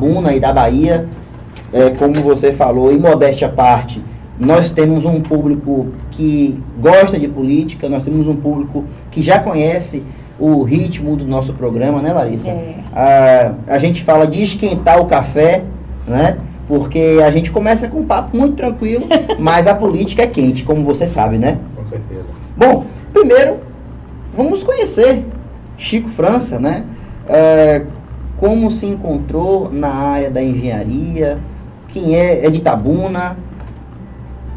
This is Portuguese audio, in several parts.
Itabuna e da Bahia. É, como você falou, e modéstia à parte, nós temos um público que gosta de política, nós temos um público que já conhece o ritmo do nosso programa, né, Larissa? É. A, a gente fala de esquentar o café, né? Porque a gente começa com um papo muito tranquilo, mas a política é quente, como você sabe, né? Com certeza. Bom, primeiro, vamos conhecer Chico França, né? É, como se encontrou na área da engenharia, quem é, é de Itabuna.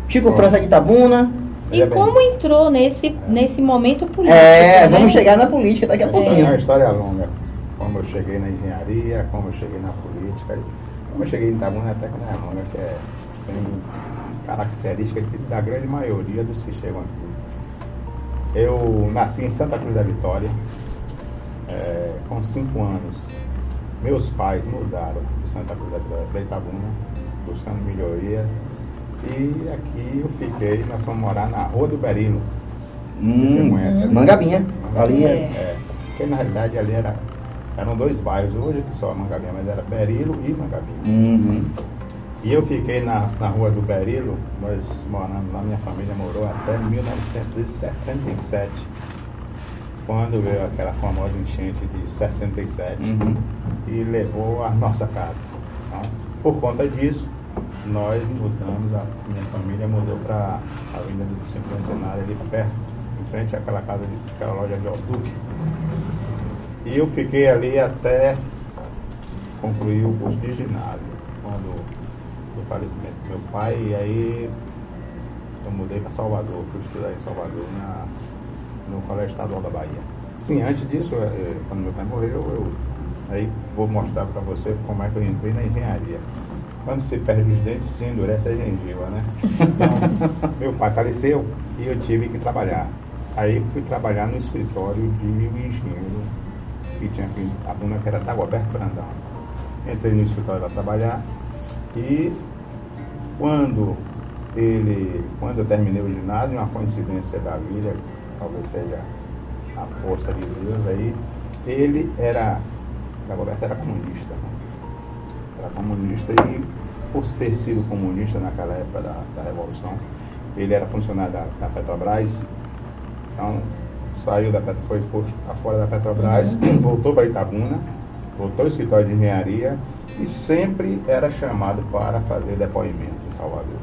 Chico Bom. França é de Itabuna. E Veja bem. como entrou nesse, nesse momento político? É, né? vamos chegar na política daqui a É uma pouquinho. história longa. Como eu cheguei na engenharia, como eu cheguei na política, como eu cheguei em Itabuna até que não é longa, que é, tem característica da grande maioria dos que chegam aqui. Eu nasci em Santa Cruz da Vitória, é, com cinco anos. Meus pais mudaram de Santa Cruz da Itabuna, buscando melhorias. E aqui eu fiquei, nós fomos morar na Rua do Berilo. Não sei se você Hum, conhece ali. Mangabinha. Ali é. É, porque na realidade ali era, eram dois bairros, hoje que só Mangabinha, mas era Berilo e Mangabinha. Uhum. E eu fiquei na, na rua do Berilo, nós moramos lá, minha família morou até 1967, quando veio aquela famosa enchente de 67 Uhum. e levou a nossa casa. Então, por conta disso, nós mudamos, a minha família mudou para a Avenida do Cinquentenário ali perto, em frente àquela casa, de, aquela loja de Osduque. E eu fiquei ali até concluir o curso de ginásio, quando do falecimento do meu pai, e aí eu mudei para Salvador, fui estudar em Salvador, na, no Colégio Estadual da Bahia. Sim, antes disso, eh, eh, quando meu pai morreu, eu aí vou mostrar para você como é que eu entrei na engenharia. Quando se perde os dentes, se endurece a gengiva, né? Então, meu pai faleceu e eu tive que trabalhar. Aí fui trabalhar no escritório de um engenheiro que tinha aqui em Abuna, que era Dagoberto Brandão. Entrei no escritório para trabalhar e quando ele, quando eu terminei o ginásio, uma coincidência da vida, talvez seja a força de Deus aí, ele era, Dagoberto era comunista, né? Era comunista e por ter sido comunista naquela época da, da Revolução, ele era funcionário da, da Petrobras, então saiu da Petrobras, foi posto fora da Petrobras, voltou para Itabuna, voltou ao escritório de engenharia e sempre era chamado para fazer depoimento em Salvador.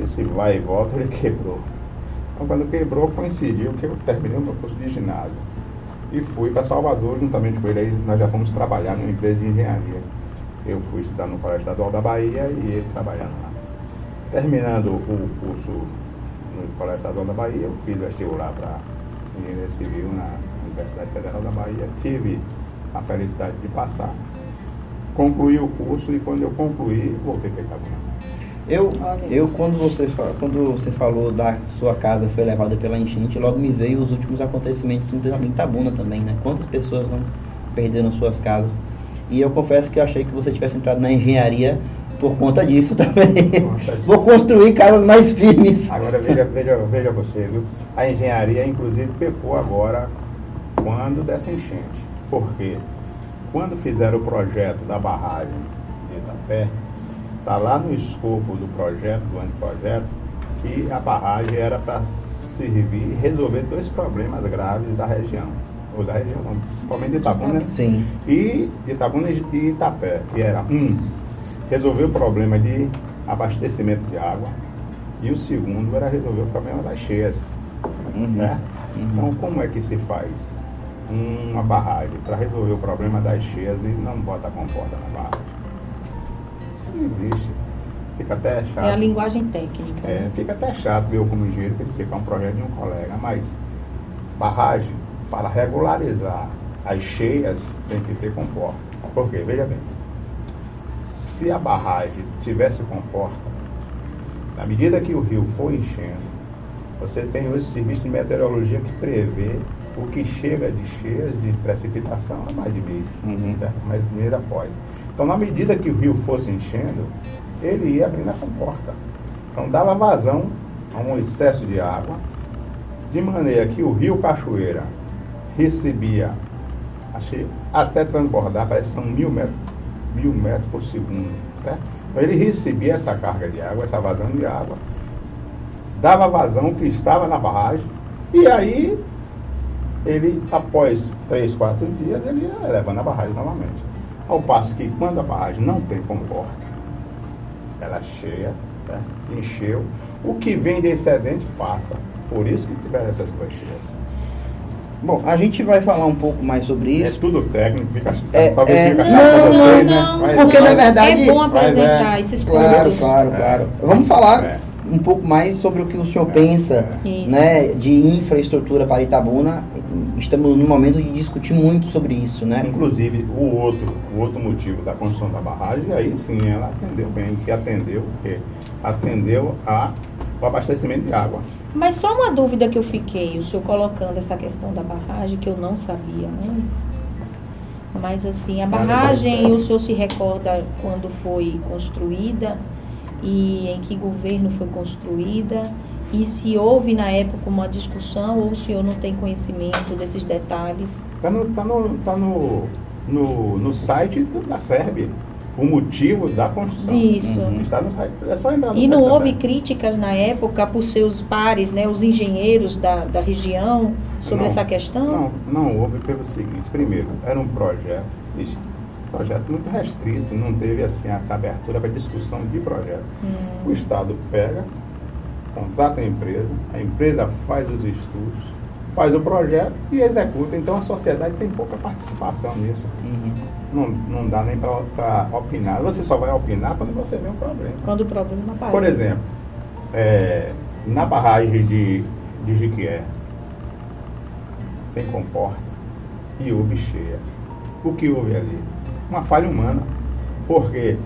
Esse vai e volta ele quebrou. Quando quebrou coincidiu que eu terminei o meu curso de ginásio e fui para Salvador juntamente com ele. Aí nós já fomos trabalhar numa empresa de engenharia. Eu fui estudar no Colégio Estadual da Bahia e ele trabalhando lá. Terminando o curso no Colégio Estadual da Bahia, eu fiz vestibular para Engenharia Civil na Universidade Federal da Bahia. Tive a felicidade de passar. Concluí o curso e quando eu concluí, voltei para Itabuna. Eu, eu quando, você, quando você falou da sua casa foi levada pela enchente, logo me veio os últimos acontecimentos em Itabuna também, né? Quantas pessoas não perderam suas casas? E eu confesso que eu achei que você tivesse entrado na engenharia por conta disso também. conta disso. Vou construir casas mais firmes. Agora veja, veja, veja você, viu? A engenharia, inclusive, pecou agora quando dessa enchente. Por quê? Quando fizeram o projeto da barragem de Itapé, está lá no escopo do projeto, do anteprojeto, que a barragem era para servir e resolver dois problemas graves da região. Ou da região, principalmente de Itabuna Sim. e Itabuna e Itapé, que era um, resolver o problema de abastecimento de água e o segundo era resolver o problema das cheias, Uhum. certo? Uhum. Então como é que se faz uma barragem para resolver o problema das cheias e não bota a comporta na barragem? Isso não existe. Fica até chato. É a linguagem técnica. É, fica até chato eu como engenheiro verificar um projeto de um colega, mas barragem para regularizar as cheias tem que ter comporta. Por quê? Veja bem, se a barragem tivesse comporta, na medida que o rio for enchendo, você tem hoje serviço de meteorologia que prevê o que chega de cheias de precipitação a mais de mês, Uhum. certo? mais de mês após. Então, na medida que o rio fosse enchendo, ele ia abrindo a comporta. Então, dava vazão a um excesso de água, de maneira que o rio Cachoeira recebia, achei, até transbordar, parece que são mil metros mil metros por segundo, certo? Então ele recebia essa carga de água, essa vazão de água, dava vazão que estava na barragem, e aí ele, após três, quatro dias, ele ia levando a barragem novamente. Ao passo que quando a barragem não tem comporta, ela é cheia, certo? encheu, o que vem de excedente passa. Por isso que tiver essas duas cheias. Bom, a gente vai falar um pouco mais sobre É isso. tudo técnico, fica, É, talvez é, fica não, chato não, vocês, não, né? Mas- porque mas- na verdade- é bom apresentar é- esses Claro, pontos. claro, É. claro. Vamos falar É. um pouco mais sobre o que o senhor pensa Isso. né, de infraestrutura para Itabuna. Estamos no momento de discutir muito sobre isso, né? Inclusive, o outro, o outro motivo da construção da barragem, aí sim ela atendeu bem, que atendeu, porque atendeu a, o abastecimento de água. Mas só uma dúvida que eu fiquei, o senhor colocando essa questão da barragem, que eu não sabia, né? Mas assim, a barragem, o senhor se recorda quando foi construída e em que governo foi construída? E se houve na época uma discussão ou o senhor não tem conhecimento desses detalhes? Está no, tá no, tá no, no, no site da SERB, o motivo da construção. Isso. Uhum. Está no site, é só entrar no E não houve críticas na época por seus pares, né, os engenheiros da, da região, sobre Não, essa questão? Não, não houve pelo seguinte, primeiro, era um projeto, projeto muito restrito, não teve assim essa abertura para discussão de projeto. Hum. O Estado pega, contrata a empresa, a empresa faz os estudos, faz o projeto e executa. Então a sociedade tem pouca participação nisso. Uhum. Não, não dá nem para opinar. Você só vai opinar quando você vê um problema. Quando o problema aparece. Por exemplo, é, na barragem de, de Jiquié, tem comporta e houve cheia. O que houve ali? Uma falha humana. Porque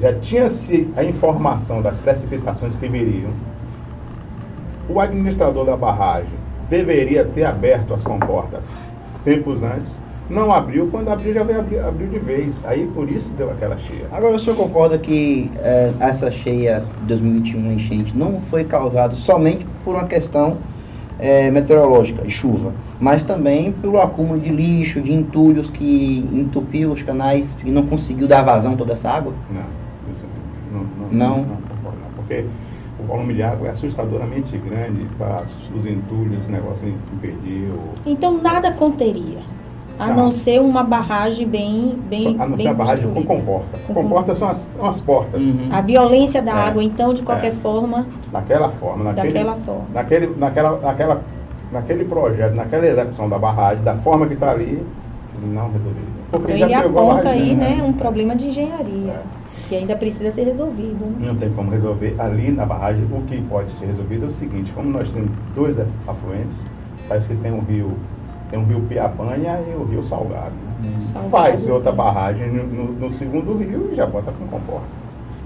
já tinha-se a informação das precipitações que viriam. O administrador da barragem deveria ter aberto as comportas tempos antes. Não abriu, quando abriu já veio abrir, abriu de vez. Aí por isso deu aquela cheia. Agora, o senhor concorda que eh, essa cheia de 2021 enchente não foi causada somente por uma questão eh, meteorológica, de chuva, mas também pelo acúmulo de lixo, de entulhos que entupiu os canais e não conseguiu dar vazão a toda essa água? Não, isso não. Não, Não? não, porque o volume de água é assustadoramente grande para os entulhos, esse negócio impedir. o- Então nada conteria. A não, Não. ser uma barragem bem, bem, A não bem ser a barragem com comporta. Com Comporta são as, são as portas. Uhum. A violência da É. água, então, de qualquer É. forma, Daquela forma, naquele, daquela forma. naquele, naquela, naquela, naquele projeto, naquela execução da barragem, da forma que está ali, não resolveria. Porque Então já ele aponta aí, né, um problema de engenharia, É. que ainda precisa ser resolvido. né? Não tem como resolver ali na barragem. O que pode ser resolvido é o seguinte: como nós temos dois afluentes, parece que tem um rio, tem um rio Piabanha e o rio Salgado. né? Salgado. Faz outra barragem no, no- no segundo rio e já bota com comporta.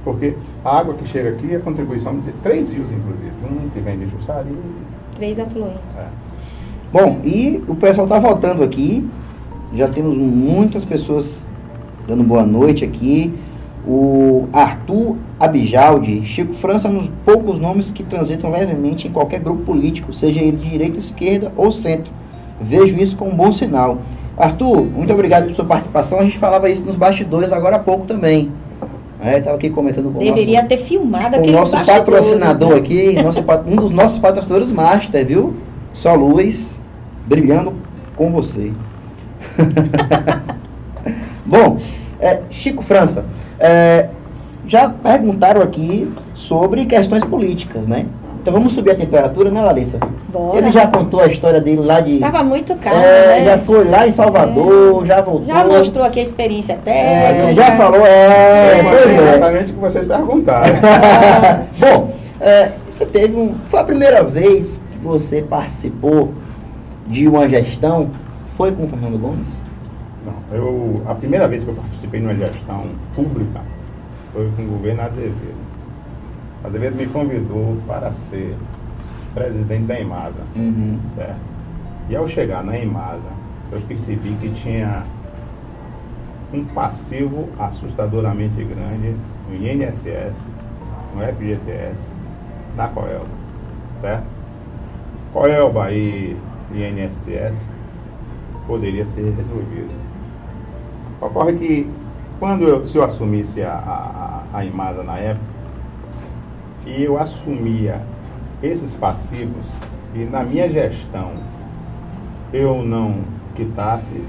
Porque a água que chega aqui é contribuição de três rios, inclusive. Um que vem de Jussari. Três afluentes. É. Bom, e o pessoal está voltando aqui. Já temos muitas pessoas dando boa noite aqui. O Arthur Abijaldi, Chico França, um dos poucos nomes que transitam levemente em qualquer grupo político, seja ele de direita, esquerda ou centro. Vejo isso como um bom sinal. Arthur, muito obrigado pela sua participação. A gente falava isso nos bastidores agora há pouco também. Estava aqui comentando com o Deveria nosso ter filmado o aqueles nosso bastidores, patrocinador né? aqui, nosso um dos nossos patrocinadores master, viu? Só luz, brilhando com você. Bom, é, Chico França, é, já perguntaram aqui sobre questões políticas, né? Então vamos subir a temperatura, né, Larissa? Bora. Ele já contou a história dele lá de. Tava muito calmo, é, né? já foi lá em Salvador, já voltou. Já mostrou aqui a experiência É, técnica. já falou, é, é. exatamente o que vocês perguntaram. Bom, é, você teve um. Foi a primeira vez que você participou de uma gestão? Foi com o Fernando Gomes? Não, eu, a primeira vez que eu participei numa gestão pública foi com o governo Azevedo. Azevedo me convidou para ser presidente da Emasa, Uhum. certo? E ao chegar na Emasa, eu percebi que tinha um passivo assustadoramente grande no INSS, no FGTS, na Coelba, certo? Coelba e INSS poderia ser resolvido. Ocorre que quando eu, se eu assumisse a, a, a Imasa na época, e eu assumia esses passivos, e na minha gestão eu não quitasse,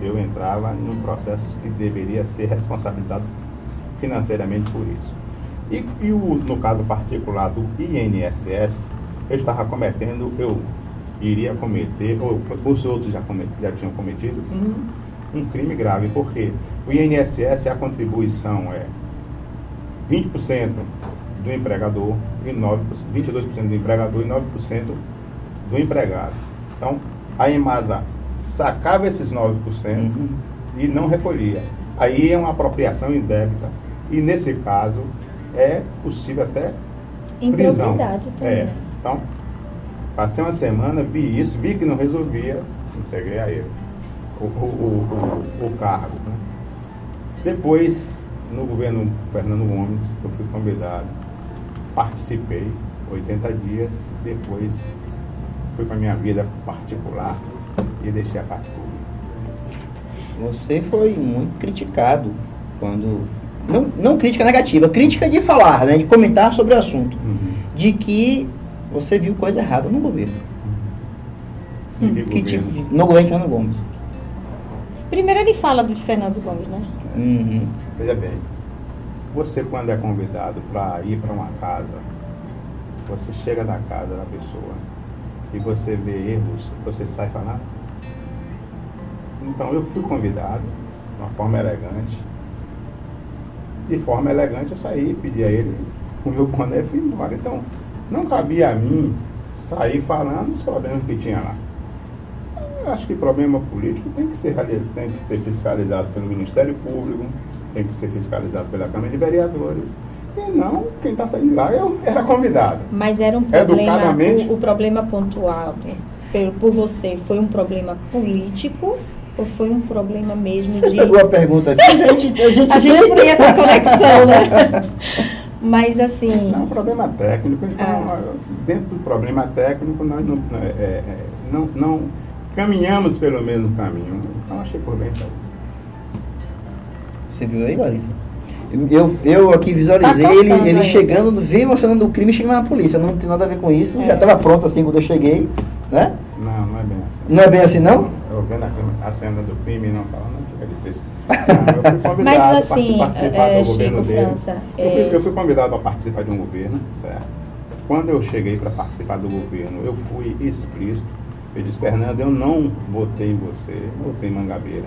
eu entrava num processo que deveria ser responsabilizado financeiramente por isso. E, e o, no caso particular do INSS, eu estava cometendo, eu iria cometer, ou os outros já, comet, já tinham cometido, um, um crime grave, porque o INSS, a contribuição é 20% do empregador e 9%, 22% do empregador e 9% do empregado. Então, a Emasa sacava esses 9% uhum. e não recolhia. Aí é uma apropriação indébita. E nesse caso é possível até prisão. Também. É. Então, passei uma semana, vi isso, vi que não resolvia, entreguei a ele o, o, o, o cargo. Né? Depois, no governo Fernando Gomes, eu fui convidado, participei 80 dias, depois fui para minha vida particular e deixei a parte pública. Você foi muito criticado quando. Não, não crítica negativa, crítica de falar, né, de comentar sobre o assunto. Uhum. De que você viu coisa errada no governo. Uhum. Que, que tipo de, no governo de Fernando Gomes. Primeiro ele fala do Fernando Gomes, né? Uhum. Veja bem, você quando é convidado para ir para uma casa, você chega na casa da pessoa e você vê erros, você sai falando. Então eu fui convidado de uma forma elegante. De forma elegante eu saí, pedi a ele o meu boné e fui embora. Então não cabia a mim sair falando dos problemas que tinha lá. Eu acho que problema político tem que ser, tem que ser fiscalizado pelo Ministério Público, tem que ser fiscalizado pela Câmara de Vereadores. E não, quem está saindo lá eu era convidado. Mas era um problema, o, o problema pontual por, por você foi um problema político ou foi um problema mesmo Você de. pegou a pergunta aqui. A gente, a gente, a gente tem essa conexão, né? Mas assim. Não, problema técnico. Então, ah. dentro do problema técnico, nós não, é, é, não, não caminhamos pelo mesmo caminho. Então achei por bem sair. Você viu aí, Larissa? Eu, eu aqui visualizei tá ele, ele chegando, veio cena do crime e chegando na polícia. Não tem nada a ver com isso. É. Já estava pronto assim quando eu cheguei, né? Não, não é bem assim. Não é bem assim, não? Eu vendo a, a cena do crime e não falando, não fica difícil. Não, eu fui convidado Mas, assim, a participar é, do governo Chico, dele. França, eu, fui, é... eu fui convidado a participar de um governo, certo? Quando eu cheguei para participar do governo, eu fui explícito. Eu disse, Fernando, eu não votei em você, votei em Mangabeira.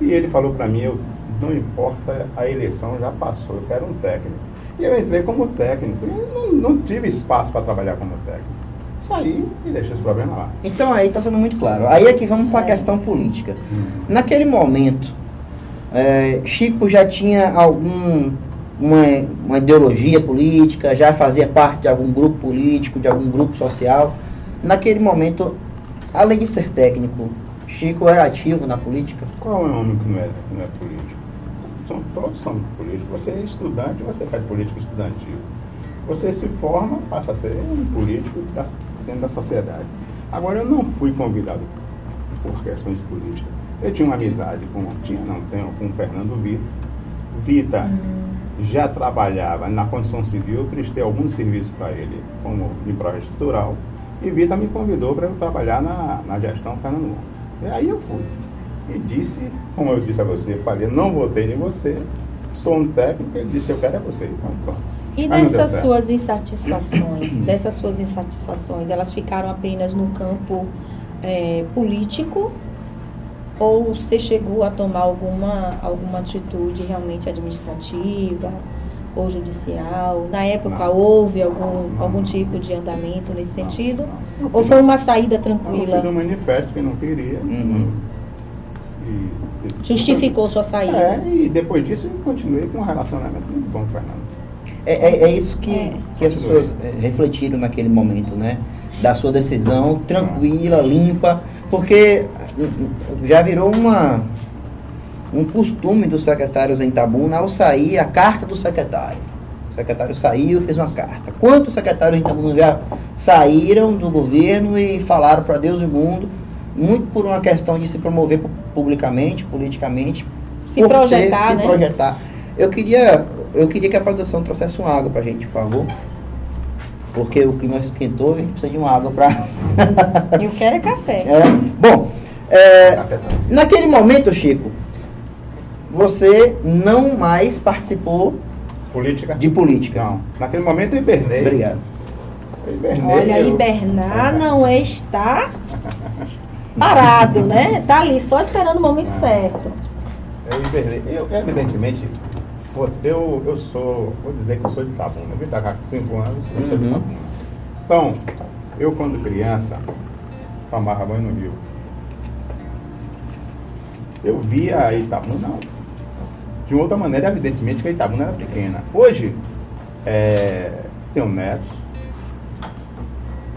E ele falou para mim, eu não importa, a eleição já passou, eu quero um técnico. E eu entrei como técnico e não, não tive espaço para trabalhar como técnico. Saí e deixei esse problema lá. Então aí está sendo muito claro. Aí é que vamos para a questão política. Hum. Naquele momento, é, Chico já tinha algum uma, uma ideologia política, já fazia parte de algum grupo político, de algum grupo social. Naquele momento, além de ser técnico, Chico era ativo na política? Qual é o homem que não é, que não é político? São, todos são políticos. Você é estudante, você faz política estudantil. Você se forma, passa a ser um político dentro da sociedade. Agora, eu não fui convidado por questões políticas. Eu tinha uma amizade com, tinha, não tenho, com o Fernando Vita. Vita hum. já trabalhava na condição civil, eu prestei algum serviço para ele como infraestrutural. E Vita me convidou para eu trabalhar na, na gestão Fernando Gomes. E aí eu fui e disse, como eu disse a você, falei, não votei em você, sou um técnico, ele disse, eu quero é você, então pronto. E dessas suas insatisfações, dessas suas insatisfações, elas ficaram apenas no campo é, político ou você chegou a tomar alguma, alguma atitude realmente administrativa ou judicial? Na época não. houve algum, não. algum tipo de andamento nesse sentido? Não. Ou foi uma saída tranquila? Eu fiz um manifesto que não queria. Uhum. Justificou sua saída. É, e depois disso eu continuei com um relacionamento muito bom com o Fernando. É, é, é isso que, é. que as pessoas é, refletiram naquele momento, né? Da sua decisão tranquila, limpa, porque já virou uma, um costume dos secretários em Tabuna ao sair a carta do secretário. O secretário saiu fez uma carta. Quantos secretários em Tabuna já saíram do governo e falaram para Deus e o mundo, muito por uma questão de se promover publicamente, politicamente, Se por ter- projetar, se né? projetar. Eu queria, eu queria que a produção trouxesse uma água pra gente, por favor. Porque o clima esquentou e a gente precisa de uma água pra. Eu quero é café. É, bom, é, naquele momento, Chico, você não mais participou Política? de política. Não. Naquele momento eu hibernei. Obrigado. Eu hibernei. Olha, eu- hibernar não é estar parado, né? Tá ali só esperando o momento certo. Eu hibernei. Eu, evidentemente, você- eu, eu sou, vou dizer que eu sou de Itabuna. Eu vim pra cá com 5 anos, eu sou de Uhum. Itabuna. Então, eu quando criança, tomava banho no rio. Eu via Itabuna de outra maneira, evidentemente que a Itabuna era pequena. Hoje, é, tenho netos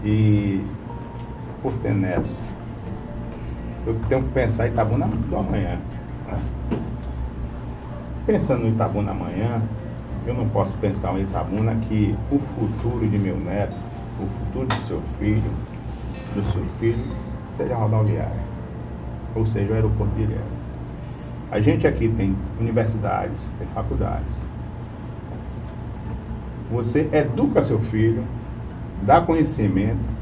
e por ter netos, eu tenho que pensar em Itabuna do amanhã. né? Pensando no Itabuna amanhã, eu não posso pensar em Itabuna que o futuro de meu neto, o futuro do seu filho, do seu filho, seja rodoviária, ou seja, o aeroporto Ilhéus. A gente aqui tem universidades, tem faculdades. Você educa seu filho, dá conhecimento.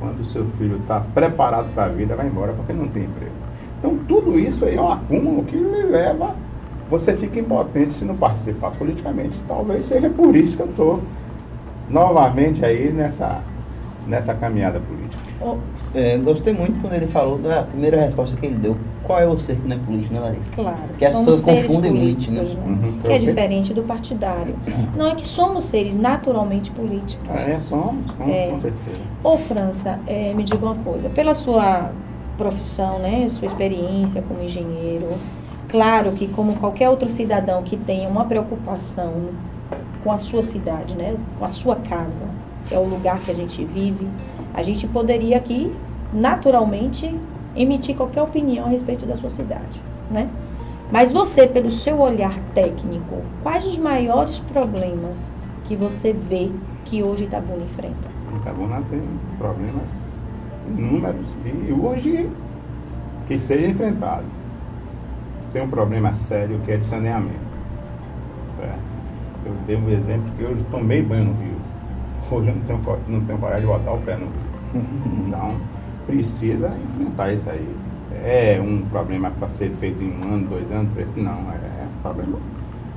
Quando o seu filho está preparado para a vida, vai embora porque não tem emprego. Então, tudo isso aí é um acúmulo que leva. Você fica impotente se não participar politicamente. Talvez seja por isso que eu estou novamente aí nessa, nessa caminhada política. Ô, É, gostei muito quando ele falou da primeira resposta que ele deu. Qual é você que não é político, né, Larissa? Claro, Que as somos pessoas seres confundem muito, políticos, né? né? Uhum. Que é diferente do partidário. Não é que somos seres naturalmente políticos. É, somos, com, É. com certeza. Ô França, eh, me diga uma coisa, pela sua profissão, né, sua experiência como engenheiro, claro que como qualquer outro cidadão que tenha uma preocupação com a sua cidade, né, com a sua casa, que é o lugar que a gente vive, a gente poderia aqui naturalmente emitir qualquer opinião a respeito da sua cidade, né? Mas você, pelo seu olhar técnico, quais os maiores problemas que você vê que hoje Itabuna enfrenta? Itabuna tem problemas inúmeros e hoje que sejam enfrentados. Tem um problema sério que é de saneamento. Certo? Eu dei um exemplo que eu tomei banho no rio. Hoje eu não tenho, não tenho coragem de botar o pé no rio. Então, precisa enfrentar isso aí. É um problema para ser feito em um ano, dois anos, três Não, é um problema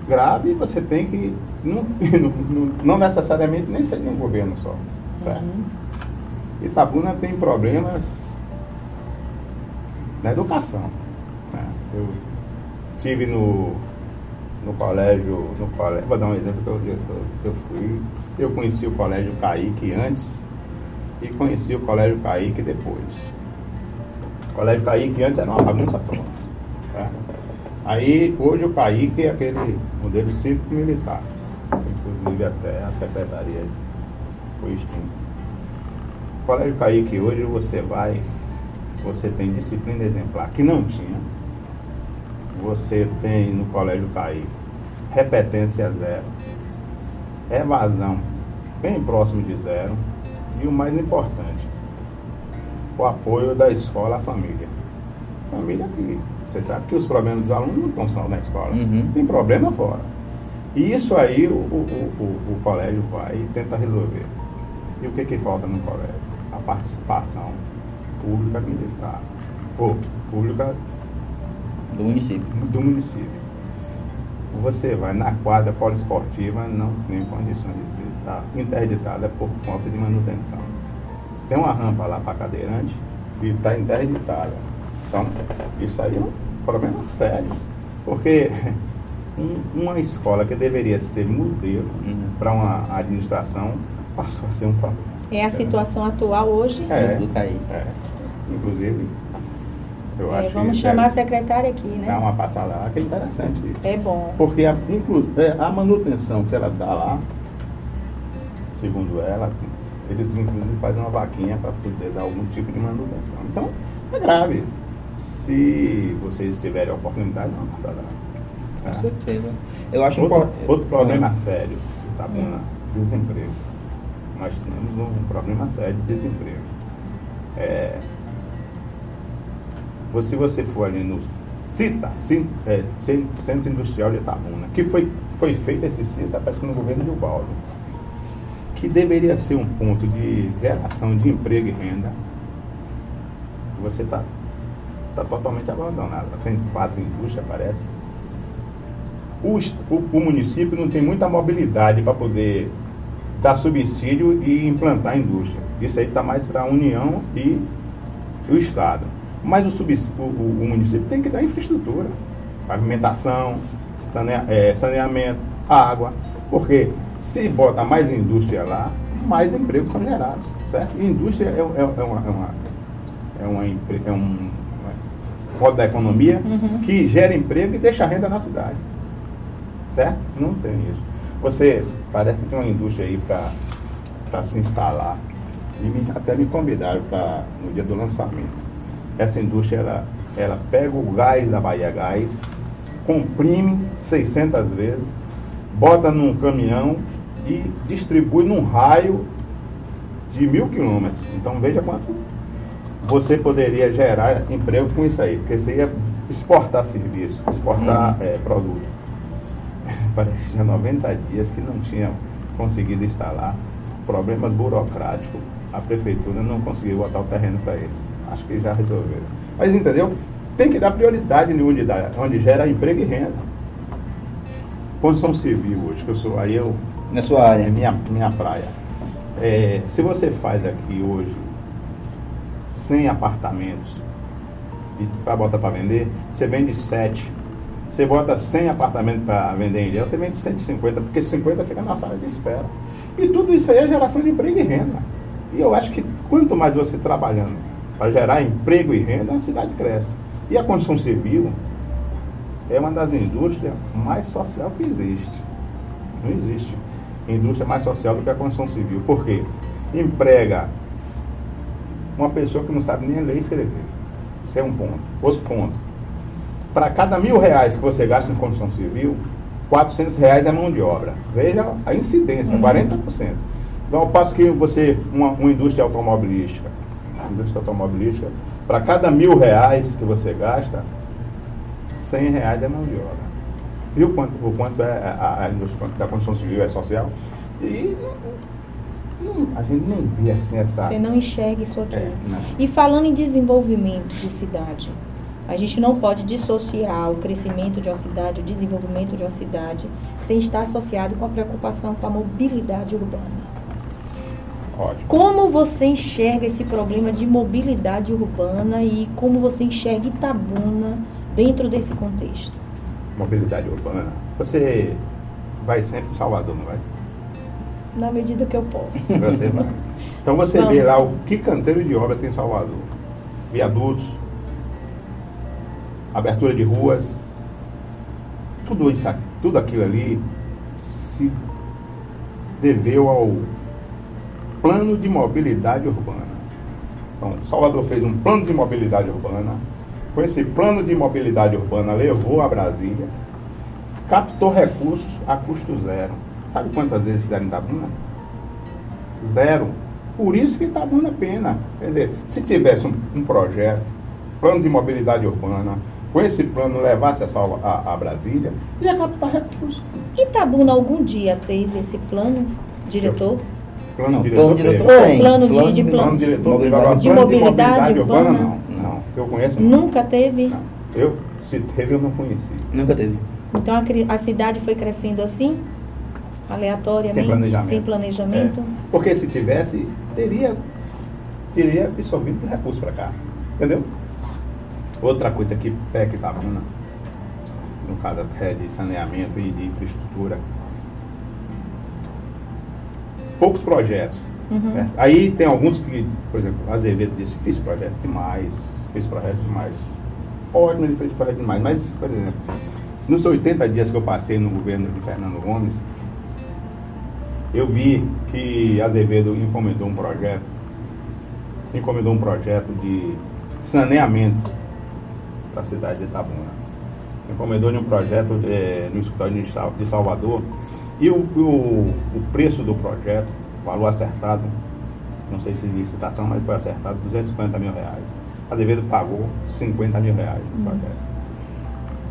grave e você tem que. Não, não, não necessariamente nem ser de um governo só. Certo? Uhum. Itabuna tem problemas na educação. né? Eu tive no, no colégio, no colégio, vou dar um exemplo que eu, eu, eu fui, eu conheci o colégio Caíque antes e conheci o colégio Caíque depois. O colégio Caíque antes era uma bagunça toda. tá? Aí hoje o Caíque é aquele modelo cívico militar. Inclusive até a secretaria foi extinta. O Colégio Caíque hoje você vai, você tem disciplina exemplar, que não tinha. Você tem no Colégio Caíque repetência zero, evasão bem próximo de zero e o mais importante, o apoio da escola à família. Família que você sabe que os problemas dos alunos não estão só na escola, Uhum. tem problema fora. E isso aí o, o, o, o colégio vai e tenta resolver. E o que, que falta no colégio? A participação pública militar, ou pública Do município. do município. Você vai na quadra poliesportiva, não tem condições de estar interditada por falta de manutenção. Tem uma rampa lá para cadeirante e está interditada. Então, isso aí é um problema sério. Porque um- uma escola que deveria ser modelo Uhum. para uma administração passou a ser um problema. É a situação atual hoje. É. Do Caí. É. Inclusive, eu É, acho vamos que chamar a secretária aqui, né? uma passada lá, que é interessante isso. É bom. Porque a, inclu- é, a manutenção que ela dá lá, segundo ela, eles inclusive fazem uma vaquinha para poder dar algum tipo de manutenção. Então, é grave. Se vocês tiverem a oportunidade, uma passada. Com É. certeza. Eu acho Outro, importante. outro problema sério, Hum. Itabuna, desemprego. Nós temos um problema sério de desemprego. É, se você for ali no CITA, é, Centro Industrial de Itabuna, que foi, foi feito esse CITA, parece que no governo de Ubaldo, que deveria ser um ponto de geração de emprego e renda. Você está tá totalmente abandonado. Tem quatro indústrias, parece. O, o, o município não tem muita mobilidade para poder dar subsídio e implantar a indústria. Isso aí está mais para a União e o Estado. Mas o, sub, o, o, município tem que dar infraestrutura, pavimentação, sanea, é, saneamento, água, porque se bota mais indústria lá, mais empregos são gerados, certo? E indústria é, é, é uma, é uma, é uma, é um modo da economia uhum. que gera emprego e deixa renda na cidade, certo? Não tem isso. Você parece que tem uma indústria aí para se instalar e me, até me convidaram para no dia do lançamento essa indústria ela, ela pega o gás da Bahia Gás, comprime 600 vezes, bota num caminhão e distribui num raio de mil quilômetros. Então veja quanto você poderia gerar emprego com isso aí, porque você ia exportar serviço, exportar uhum. é, produto. Tinha 90 dias que não tinha conseguido instalar, problemas burocráticos, a prefeitura não conseguiu botar o terreno para eles acho que já resolveram. Mas entendeu? Tem que dar prioridade em unidade, onde gera emprego e renda. Construção civil hoje, que eu sou, aí eu. Na sua área. Minha, minha praia. É, se você faz aqui hoje 100 apartamentos para botar para vender, você vende 7. Você bota 100 apartamentos para vender em Ilhéus, você vende 150, porque 50 fica na sala de espera. E tudo isso aí é geração de emprego e renda. E eu acho que quanto mais você trabalhando para gerar emprego e renda, a cidade cresce. E a construção civil é uma das indústrias mais social que existe. Não existe indústria mais social do que a construção civil. Por quê? Emprega uma pessoa que não sabe nem ler e escrever. Isso é um ponto. Outro ponto. Para cada mil reais que você gasta em construção civil, 400 reais é mão de obra. Veja a incidência, uhum. 40%. Então, ao passo que você, uma, uma indústria automobilística, indústria automobilística, para cada mil reais que você gasta, 100 reais é mão de obra. Viu quanto, o quanto é a, a indústria da construção civil é social? E não, a gente não vê assim essa. Você não enxerga isso aqui. É, e falando em desenvolvimento de cidade, a gente não pode dissociar o crescimento de uma cidade, o desenvolvimento de uma cidade, sem estar associado com a preocupação com a mobilidade urbana. Ótimo. Como você enxerga esse problema de mobilidade urbana e como você enxerga Itabuna dentro desse contexto? Mobilidade urbana. Você vai sempre em Salvador, não vai? Na medida que eu posso. Você vai. Então você Vamos. vê lá o que canteiro de obra tem em Salvador. Viadutos, abertura de ruas, tudo isso, tudo aquilo ali se deveu ao plano de mobilidade urbana. Então, Salvador fez um plano de mobilidade urbana. Com esse plano de mobilidade urbana, levou a Brasília, captou recursos a custo zero. Sabe quantas vezes deram em Itabuna? Zero. Por isso que Itabuna é pena. Quer dizer, se tivesse um, um, projeto, plano de mobilidade urbana, com esse plano levasse a, a, a Brasília, ia captar recursos. Itabuna algum dia teve esse plano, diretor? Eu, Plano não, diretor, plano diretor tem. Plano, de, plano, de, plano, diretor mobilidade, de, mobilidade, de mobilidade urbana, urbana, não. Eu conheço não. Nunca teve? Não. Eu, se teve, eu não conheci. Nunca teve. Então a, a cidade foi crescendo assim? Aleatoriamente? Sem planejamento. Sem planejamento? É. Porque se tivesse, teria, teria absorvido recursos para cá. Entendeu? Outra coisa que é que estava no caso até de saneamento e de infraestrutura, poucos projetos. Uhum. Aí tem alguns que, por exemplo, Azevedo disse, fiz projeto demais, fiz projeto demais. Ótimo, ele fez projeto demais, mas, por exemplo, nos 80 dias que eu passei no governo de Fernando Gomes, eu vi que Azevedo encomendou um projeto, encomendou um projeto de saneamento para a cidade de Itabuna. Encomendou um projeto de, no escritório de Salvador e o, o, o preço do projeto, valor acertado, não sei se licitação, mas foi acertado 250 mil reais. Azevedo pagou 50 mil reais no uhum. projeto.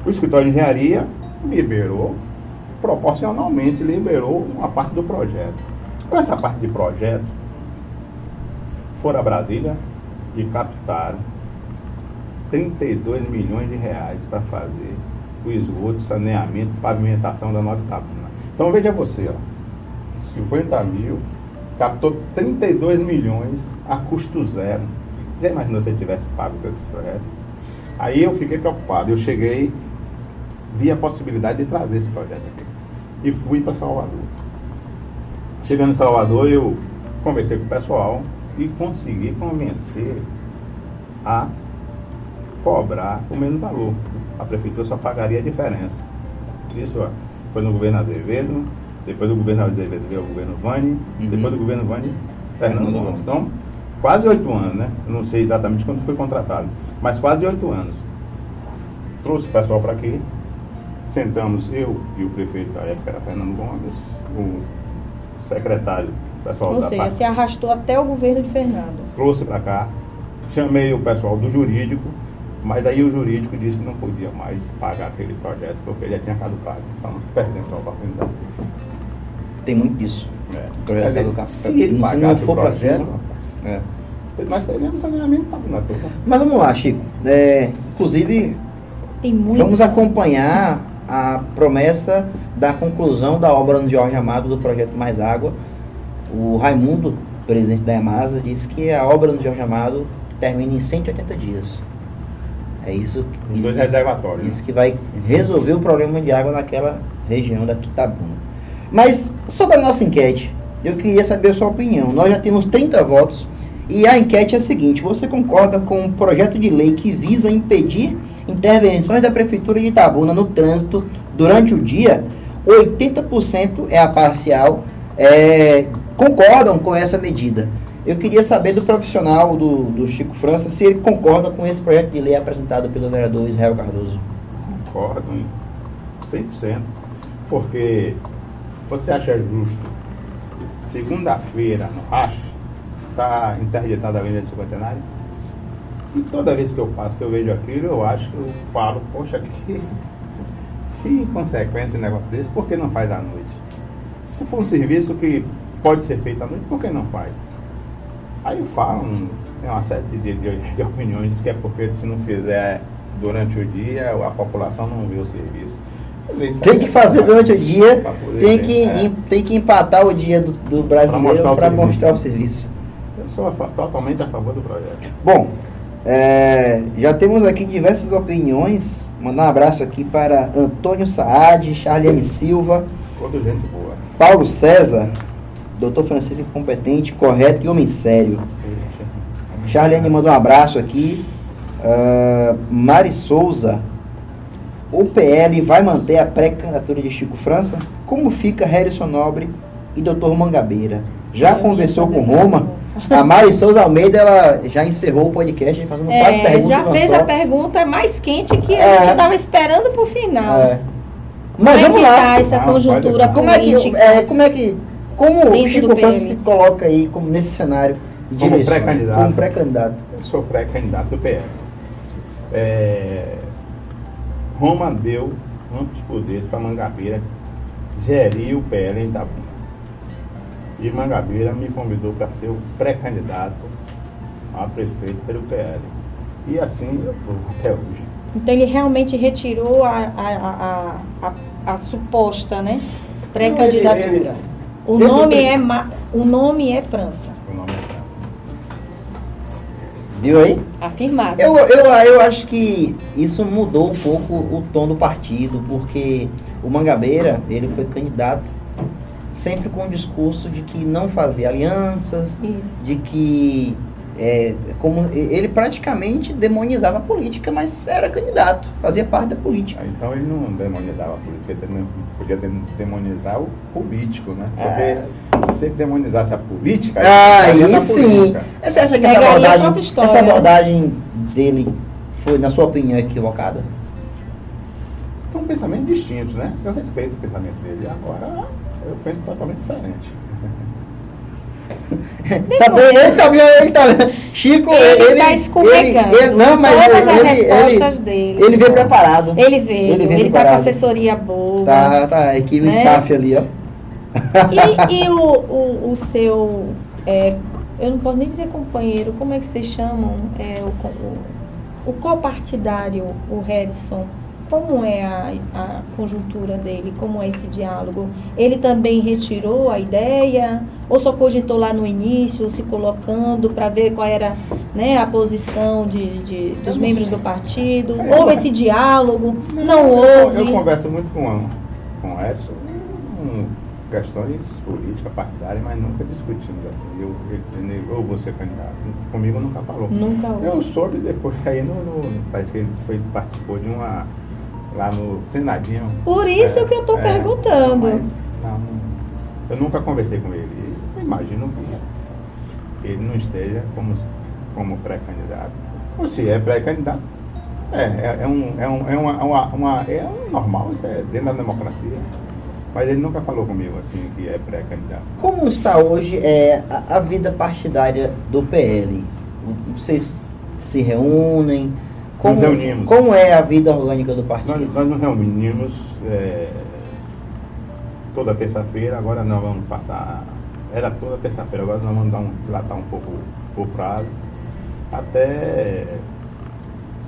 O escritório de engenharia liberou, proporcionalmente liberou uma parte do projeto. Com essa parte de projeto, foram a Brasília e captaram 32 milhões de reais para fazer o esgoto, saneamento, pavimentação da Nova Itabuna. Então veja você, ó, 50 mil, captou 32 milhões a custo zero. Já imaginou se ele tivesse pago esses projetos? Aí eu fiquei preocupado, eu cheguei, vi a possibilidade de trazer esse projeto aqui. E fui para Salvador. Chegando em Salvador, eu conversei com o pessoal e consegui convencer a cobrar o mesmo valor. A prefeitura só pagaria a diferença. Isso ó, foi no governo Azevedo, depois do governo Azevedo veio o governo Vani, Uhum. depois do governo Vani, Fernando Fernando Gomes. Então, quase oito anos, né? Eu não sei exatamente quando foi contratado, mas quase oito anos. Trouxe o pessoal para aqui, sentamos eu e o prefeito da época era Fernando Gomes, o secretário, pessoal Ou da seja, parte se arrastou até o governo de Fernando. trouxe para cá, chamei o pessoal do jurídico, mas daí o jurídico disse que não podia mais pagar aquele projeto porque ele já tinha caducado. Então perdemos a oportunidade. Tem muito disso. É. Dizer, caducado. se ele Se for projeto, cima, rapaz, É. nós teríamos saneamento tá na. Mas vamos lá, Chico. É, inclusive, Tem muito. vamos acompanhar a promessa da conclusão da obra do Jorge Amado do projeto Mais Água. O Raimundo, presidente da EMASA, disse que a obra do Jorge Amado termina em 180 dias. É isso Os dois reservatórios. Isso que vai resolver o problema de água naquela região da Quitabuna. Mas sobre a nossa enquete, eu queria saber a sua opinião. Nós já temos 30 votos e a enquete é a seguinte: você concorda com um projeto de lei que visa impedir intervenções da Prefeitura de Itabuna no trânsito durante o dia? 80% é a parcial, é, concordam com essa medida. Eu queria saber do profissional do, do Chico França se ele concorda com esse projeto de lei apresentado pelo vereador Israel Cardoso. Concordo em 100%. Porque você acha justo segunda-feira no Racho está interditada a Avenida do Cinquentenário? E toda vez que eu passo, que eu vejo aquilo, eu acho, eu falo, poxa, que, que inconsequência um negócio desse, por que não faz à noite? Se for um serviço que pode ser feito à noite, por que não faz? Aí falam, tem uma série de, de, de opiniões, diz que é porque se não fizer durante o dia, a população não vê o serviço. Tem que é fazer durante o dia, tem ver, que, é. em- tem que empatar o dia do, do brasileiro para mostrar o serviço. Eu sou totalmente a favor do projeto. Bom, é, já temos aqui diversas opiniões. Mandar um abraço aqui para Antônio Saad, Charliane Silva, Toda gente boa. Paulo César, doutor Francisco competente, correto e homem sério. Charliane mandou um abraço aqui. Ah, Mari Souza. O PL vai manter a pré-candidatura de Chico França? Como fica Harrison Nobre e Dr. Mangabeira? Já Eu conversou com Roma? A Mari Souza Almeida ela já encerrou o podcast fazendo quatro É, perguntas. já fez só. a pergunta mais quente que É. a gente estava esperando pro final. É. Mas Como é vamos que lá. tá essa Ah, conjuntura Como é que, é, como é que, como o Chico França se coloca aí como nesse cenário de Como pré-candidato. Como pré-candidato. Eu sou pré-candidato do PL. É, Roma deu amplos poderes para Mangabeira gerir o PL em Itabuna. E Mangabeira me convidou para ser o pré-candidato a prefeito pelo PL. E assim eu estou até hoje. Então ele realmente retirou a, a, a, a, a- suposta, né? Pré-candidatura. O nome é Ma-. O nome é França. Viu aí? Afirmado. Eu, eu, eu acho que isso mudou um pouco o tom do partido, porque o Mangabeira, ele foi candidato sempre com o discurso de que não fazia alianças, Isso. de que é, como ele praticamente demonizava a política, mas era candidato, fazia parte da política. Ah, Então ele não demonizava a política, ele podia dem- demonizar o político, né? É. Porque se ele demonizasse a política, Ah, ele aí estaria na sim. política. Você acha que essa Pegaria a abordagem, história, essa né? abordagem dele foi, na sua opinião, equivocada? São pensamentos distintos, né? Eu respeito o pensamento dele. Agora, eu penso totalmente diferente. também, ele também, ele tá, Chico, Ele ele, tá escorregando ele- não, mas todas as ele, respostas ele, dele. ele veio preparado. Ele veio, Ele ele, veio tá com assessoria boa. Tá, tá, a equipe, o Né? staff ali, ó. E, e o, o, o seu, é, eu não posso nem dizer companheiro, como é que vocês chamam? É, o, o, o copartidário, o Harrison, como é a, a conjuntura dele? Como é esse diálogo? Ele também retirou a ideia? Ou só cogitou lá no início, se colocando para ver qual era né, a posição de, de- dos Eu não membros do partido? É, Houve eu- esse diálogo? Não eu, houve? Eu converso muito com, com o Edson em questões políticas, partidárias, mas nunca discutimos assim. Eu, ele, eu vou ser candidato. Comigo nunca falou. Nunca houve. Eu soube depois, aí no, no- parece que ele foi, participou de uma. Lá no Senadinho. Por isso É, que eu estou é, perguntando. mas não, eu nunca conversei com ele. Eu imagino que ele não esteja como, como pré-candidato. Ou se é pré-candidato, é, é, é um, é, um, é, uma, uma, uma- é um normal, isso é dentro da democracia. Mas ele nunca falou comigo assim que é pré-candidato. Como está hoje é, a, a vida partidária do PL? Vocês se reúnem? Como, reunimos. como é a vida orgânica do partido? Nós, nós nos reunimos é, toda terça-feira, agora nós vamos passar. Era toda terça-feira, agora nós vamos dar um, dilatar um pouco o prazo, até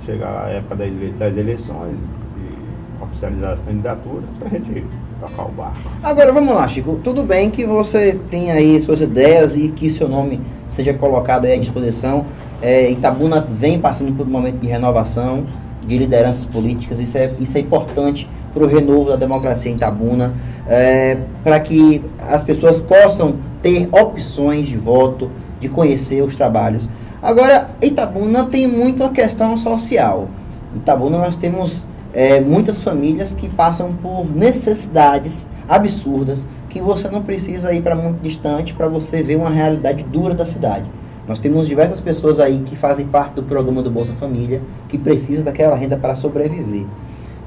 chegar a época das, ele- das eleições e oficializar as candidaturas para a gente tocar o barco. Agora vamos lá, Chico. Tudo bem que você tem aí suas ideias e que seu nome seja colocado aí à disposição. É, Itabuna vem passando por um momento de renovação de lideranças políticas. Isso é, isso é importante para o renovo da democracia em Itabuna, é, para que as pessoas possam ter opções de voto, de conhecer os trabalhos. Agora, Itabuna tem muito a questão social. Itabuna nós temos é, muitas famílias que passam por necessidades absurdas que você não precisa ir para muito distante para você ver uma realidade dura da cidade. Nós temos diversas pessoas aí que fazem parte do programa do Bolsa Família que precisam daquela renda para sobreviver.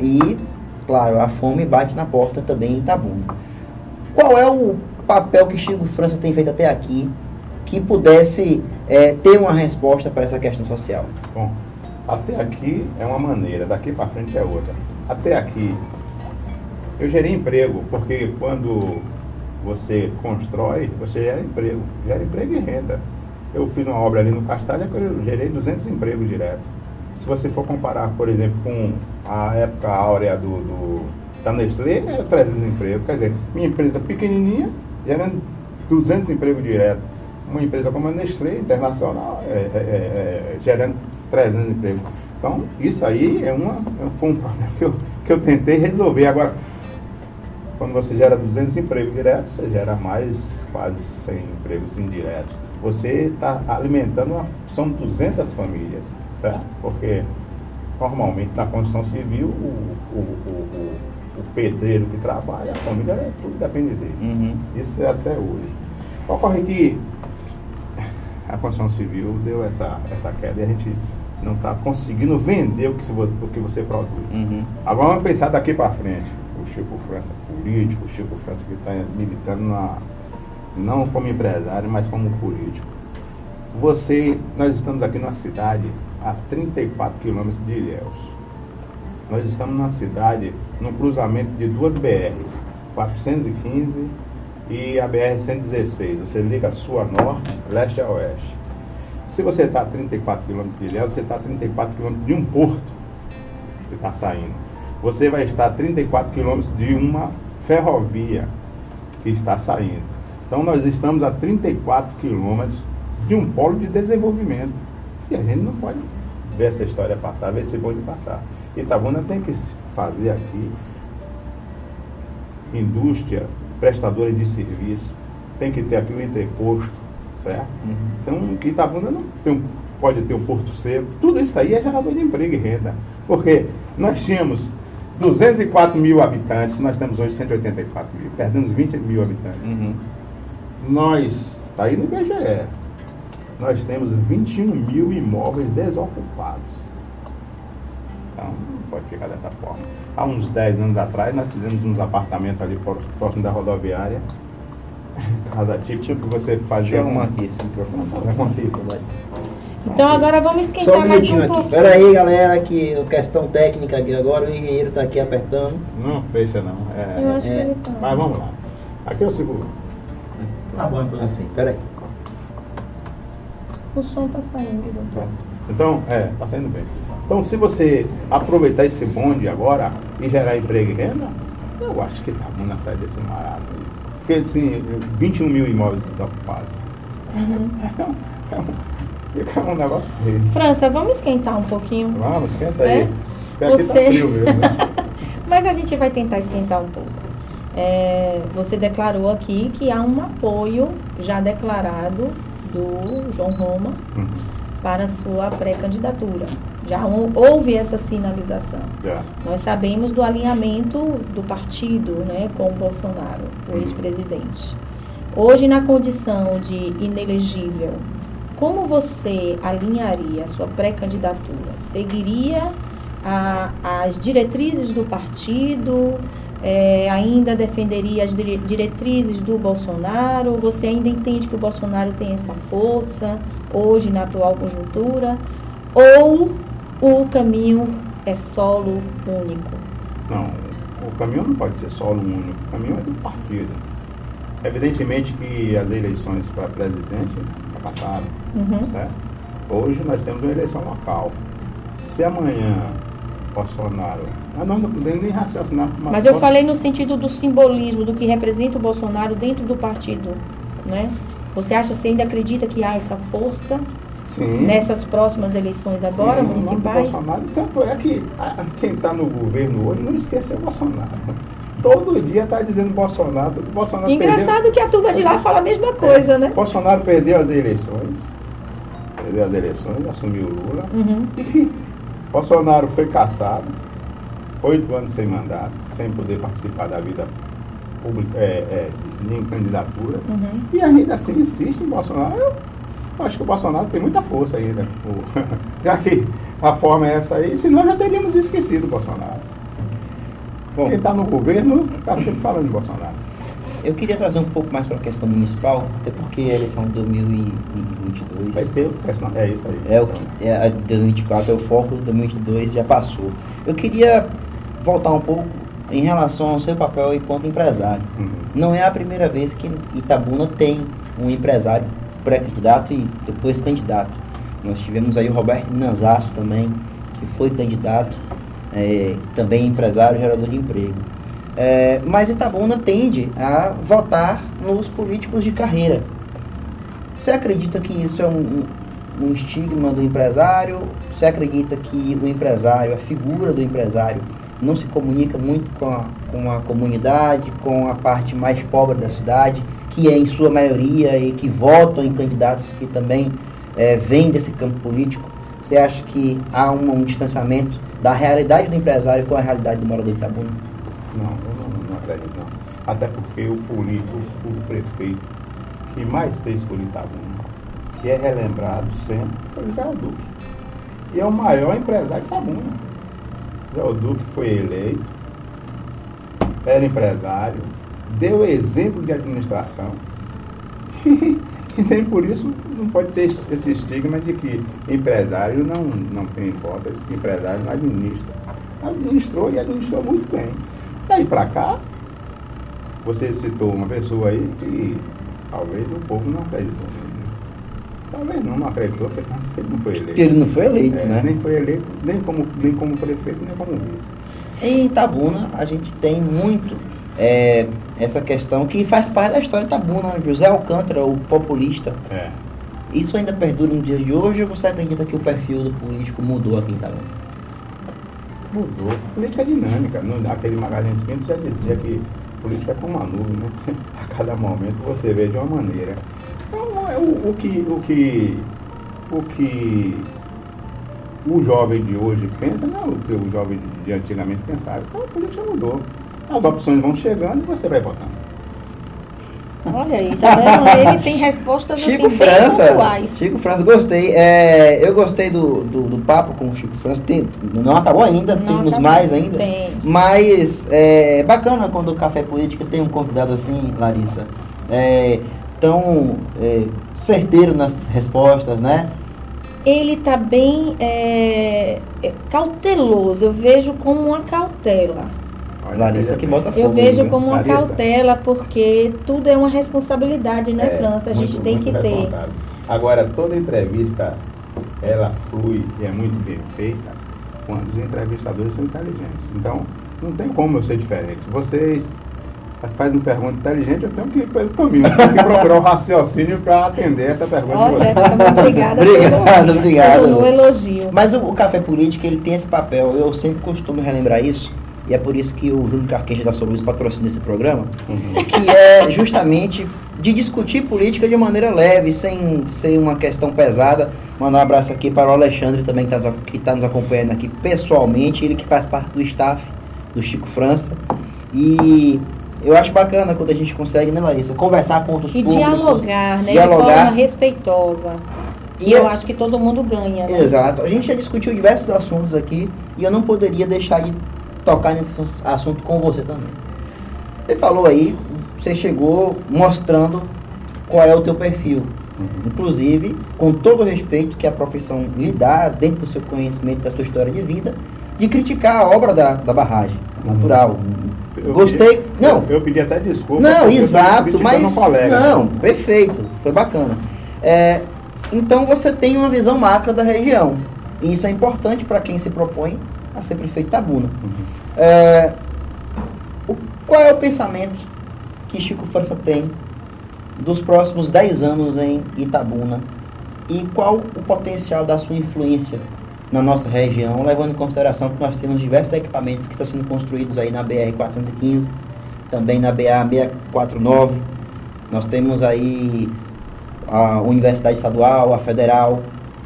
E, claro, a fome bate na porta também em Itabuna. Qual é o papel que Chico França tem feito até aqui que pudesse é, ter uma resposta para essa questão social? Bom, até aqui é uma maneira, daqui para frente é outra. Até aqui eu gerei emprego, porque quando você constrói, você gera emprego, gera emprego e renda. Eu fiz uma obra ali no Castalha que eu gerei 200 empregos direto. Se você for comparar, por exemplo, com a época áurea do, do, da Nestlé, é 300 empregos. Quer dizer, minha empresa pequenininha, gerando 200 empregos direto. Uma empresa como a Nestlé, internacional, é, é, é, é, gerando 300 empregos. Então, isso aí é uma, foi um problema que eu, que eu tentei resolver. Agora, quando você gera 200 empregos diretos, você gera mais quase 100 empregos indiretos. Você está alimentando, uma, são 200 famílias, certo? Porque normalmente na construção civil, o, o, o, o, pedreiro que trabalha, a família, é, tudo depende dele. Uhum. Isso é até hoje. Ocorre que a construção civil deu essa, essa queda e a gente não está conseguindo vender o que, se, o que você produz. Uhum. Agora vamos pensar daqui para frente. Chico França político, Chico França que está militando na, não como empresário, mas como político. Você, nós estamos aqui numa cidade a 34 quilômetros de Ilhéus. Nós estamos numa cidade, no cruzamento de duas BRs, 415 e a BR-116. Você liga a norte, leste a oeste. Se você está a 34 quilômetros de Ilhéus, você está a 34 quilômetros de um porto que está saindo. Você vai estar a 34 quilômetros de uma ferrovia que está saindo. Então nós estamos a 34 quilômetros de um polo de desenvolvimento. E a gente não pode ver essa história passar, ver esse bonde passar. Itabuna tem que fazer aqui indústria, prestadores de serviço, tem que ter aqui o entreposto, certo? Uhum. Então, Itabuna não tem pode ter um porto seco. Tudo isso aí é gerador de emprego e renda. Porque nós tínhamos 204 mil habitantes, nós temos hoje 184 mil, perdemos 20 mil habitantes. Uhum. Nós, está aí no IBGE, nós temos 21 mil imóveis desocupados. Então, não pode ficar dessa forma. Há uns 10 anos atrás, nós fizemos uns apartamentos ali pró- próximo da rodoviária. Casa típica que você Deixa fazia. eu arrumar um- aqui esse microfone. Arruma aqui. Então agora vamos Só esquentar um mais um aqui. pouco. Pera aí, galera, que a questão técnica aqui agora, o engenheiro tá aqui apertando. Não fecha não. É, Eu acho que é. ele tá. Mas vamos lá. Aqui eu seguro. Tá bom, assim, pera aí. O som tá saindo. doutor. Pronto. Então, é, tá saindo bem. Então, se você aproveitar esse bonde agora e gerar emprego e renda, eu acho que tá bom na saída desse marasmo aí. Porque, assim, 21 mil imóveis ocupados. Uhum. É um, fica um negócio feio. França, vamos esquentar um pouquinho. Vamos, esquenta aí. É? Porque aqui tá Você- frio mesmo. né? Mas a gente vai tentar esquentar um pouco. É, você declarou aqui que há um apoio já declarado do João Roma Uhum, para a sua pré-candidatura. Já hou- houve essa sinalização. Já. Nós sabemos do alinhamento do partido né, com o Bolsonaro, o ex-presidente. Hoje, na condição de inelegível, como você alinharia a sua pré-candidatura? Seguiria a- as diretrizes do partido? É, ainda defenderia as dire- diretrizes do Bolsonaro? Você ainda entende que o Bolsonaro tem essa força hoje na atual conjuntura? Ou o caminho é solo único? Não, o caminho não pode ser solo único, o caminho é do partido. Evidentemente que as eleições para presidente já passaram, Uhum. certo? Hoje nós temos uma eleição local. Se amanhã Bolsonaro. Mas nós não podemos nem raciocinar uma Mas eu coisa- falei no sentido do simbolismo, do que representa o Bolsonaro dentro do partido, né? Você acha, você ainda acredita que há essa força Sim. nessas próximas eleições agora, Sim, municipais? Bolsonaro, tanto é que ah, quem está no governo hoje não esqueceu o Bolsonaro. Todo dia está dizendo Bolsonaro. Bolsonaro Engraçado que a turma de lá fala a mesma coisa, né? Bolsonaro perdeu as eleições. Perdeu as eleições, assumiu Lula. Uhum. Bolsonaro foi caçado, oito anos sem mandato, sem poder participar da vida pública, é, é, nem candidatura. Uhum. E ainda assim insiste em Bolsonaro. Eu, eu acho que o Bolsonaro tem muita força ainda. Já que a forma é essa aí, senão já teríamos esquecido o Bolsonaro. Bom, Quem está no governo está sempre falando de Bolsonaro. eu queria trazer um pouco mais para a questão municipal, até porque a eleição de 2022 Vai ser, é isso aí. é o que é a de 2024 é o foco, 2022 já passou. Eu queria voltar um pouco em relação ao seu papel enquanto empresário. Uhum. Não é a primeira vez que Itabuna tem um empresário pré-candidato e depois candidato. Nós tivemos aí o Roberto Minanzasso também, que foi candidato, é, também empresário, gerador de emprego. É, mas Itabuna tende a votar nos políticos de carreira. Você acredita que isso é um, um- estigma do empresário? Você acredita que o empresário, a figura do empresário, não se comunica muito com a, com a comunidade, com a parte mais pobre da cidade, que é em sua maioria e que votam em candidatos que também eh, vêm desse campo político? Você acha que há um, um distanciamento da realidade do empresário com a realidade do morador de Itabuna? Não, eu não, não acredito não. Até porque o político, o prefeito que mais fez por Itabuna, que é relembrado sempre, foi o Zé Duque. E é o maior empresário de Itabuna. Zé Duque foi eleito, era empresário, deu exemplo de administração. E nem por isso não pode ser esse estigma de que empresário não, não tem que empresário não administra. Administrou e administrou muito bem. Daí pra cá, você citou uma pessoa aí que talvez o povo não acreditou nele. Talvez não, não acreditou, porque ele não foi eleito. Porque ele não foi eleito, É, né? Nem foi eleito, nem como, nem como prefeito, nem como vice. Em Itabuna, a gente tem muito é, essa questão que faz parte da história de Itabuna. José Alcântara, o populista. É. Isso ainda perdura nos dias de hoje ou você acredita que o perfil do político mudou aqui em Itabuna? Mudou. Política é dinâmica. Aquele Magazine Espírito já dizia que política é como uma nuvem, né? A cada momento você vê de uma maneira. Então, é o, o que, o que o que o jovem de hoje pensa não é o que o jovem de, de antigamente pensava. Então a política mudou. As opções vão chegando e você vai votando. Olha aí, tá vendo? Ele tem respostas Chico assim, França, pontuais. Chico França, gostei. É, eu gostei do, do, do papo com o Chico França. Tem- não acabou ainda, Não temos acabou. mais ainda. Tem. Mas é bacana quando o Café Política tem um convidado assim, Larissa. é, tão é, certeiro nas respostas, né? Ele está bem é, cauteloso, eu vejo como uma cautela. Larissa que bota Eu fogo. vejo né? como uma Larissa. cautela, porque tudo é uma responsabilidade, né, É, França? A gente muito- tem muito que ter. Agora, toda entrevista, ela flui e é muito bem feita quando os entrevistadores são inteligentes. Então, não tem como eu ser diferente. Vocês fazem uma pergunta inteligente, eu tenho que ir pelo caminho. Eu tenho que procurar o raciocínio para atender essa pergunta de Olha, vocês. muito obrigada Obrigado, obrigado. pelo elogio. Mas o, o café político ele tem esse papel, eu sempre costumo relembrar isso, e é por isso que o Júlio Carqueja da Soluz patrocina esse programa, Uhum. que é justamente de discutir política de maneira leve, sem ser uma questão pesada. Mandar um abraço aqui para o Alexandre também, que está que tá nos acompanhando aqui pessoalmente, ele que faz parte do staff do Chico França. E eu acho bacana quando a gente consegue, né, Larissa, conversar com outros E públicos. dialogar, né? dialogar. De forma respeitosa. E E eu é- acho que todo mundo ganha. Né? Exato. A gente já discutiu diversos assuntos aqui e eu não poderia deixar de tocar nesse assunto com você também. Você falou aí, você chegou mostrando qual é o teu perfil. Uhum. Inclusive, com todo o respeito que a profissão lhe dá, dentro do seu conhecimento, da sua história de vida, de criticar a obra da, da barragem. Uhum. Natural. Eu Gostei. pedi- Não. Eu, eu pedi até desculpa. Não, exato, mas. Não, perfeito, foi bacana. É, então você tem uma visão macro da região. E isso é importante para quem se propõe a ser prefeito de Tabuna. Uhum. É, o- qual é o pensamento que Chico França tem dos próximos 10 anos em Itabuna? E qual o potencial da sua influência na nossa região, levando em consideração que nós temos diversos equipamentos que estão sendo construídos aí na BR-415, também na BA-649. Nós temos aí a Universidade Estadual, a Federal.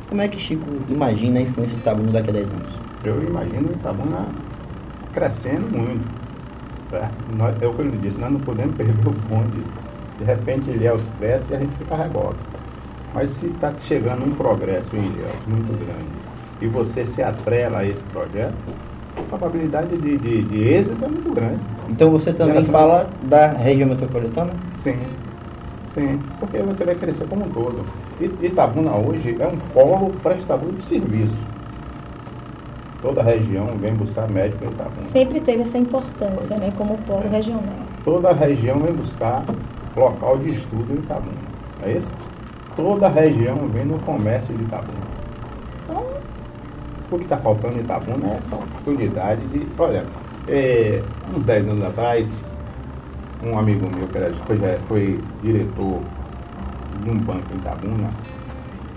Como é que Chico imagina a influência de Itabuna daqui a 10 anos? Eu imagino o Itabuna crescendo muito, certo? Nós, é o que eu lhe disse, nós não podemos perder o bonde. De repente Ilhéus cresce e a gente fica reboque. Mas se está chegando um progresso em Ilhéus muito grande e você se atrela a esse projeto, a probabilidade de, de, de êxito é muito grande. Então você também fala da região metropolitana? Sim, sim, porque você vai crescer como um todo. Itabuna hoje é um polo prestador de serviço. Toda a região vem buscar médico em Itabuna. Sempre teve essa importância, né? Como polo regional. Toda a região vem buscar local de estudo em Itabuna. É isso? Toda a região vem no comércio de Itabuna. Então, o que está faltando em Itabuna é essa oportunidade de. Olha, é, uns 10 anos atrás, um amigo meu que era, foi, já foi diretor de um banco em Itabuna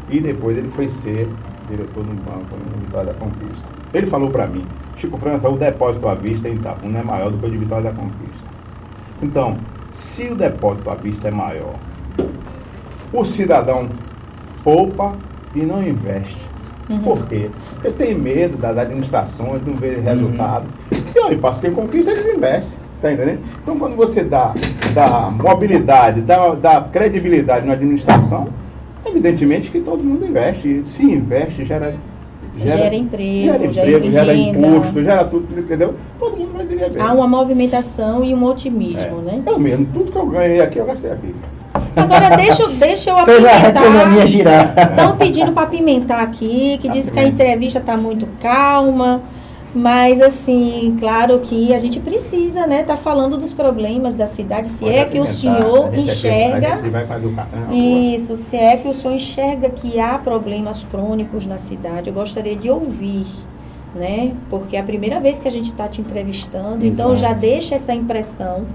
e depois ele foi ser diretor um banco Vitória da Conquista. Ele falou para mim, Chico França, o depósito à vista em Itabuna é maior do que o de Vitória da Conquista. Então, se o depósito à vista é maior, o cidadão poupa e não investe. Uhum. Por quê? Porque tem medo das administrações, não ver resultado. E olha, passa quem conquista, eles investem. Tá entendendo? Então, quando você dá, dá mobilidade, dá, dá credibilidade na administração, evidentemente que todo mundo investe. Se investe, gera. Gera emprego, gera, gera emprego, gera renda. imposto, gera tudo, entendeu? Todo mundo vai viver bem. Há uma movimentação e um otimismo, É. né? Eu mesmo, tudo que eu ganhei aqui, eu gastei aqui. Agora deixa, eu- deixa eu Fez a economia apimentar. girar. Estão pedindo para apimentar aqui, que diz que a entrevista está muito calma. Mas assim, claro que a gente precisa, né, tá falando dos problemas da cidade, se Pode é que o senhor enxerga gente vai com a educação na rua. isso, se é que o senhor enxerga que há problemas crônicos na cidade, eu gostaria de ouvir, né? Porque é a primeira vez que a gente está te entrevistando, então Exato. já deixa essa impressão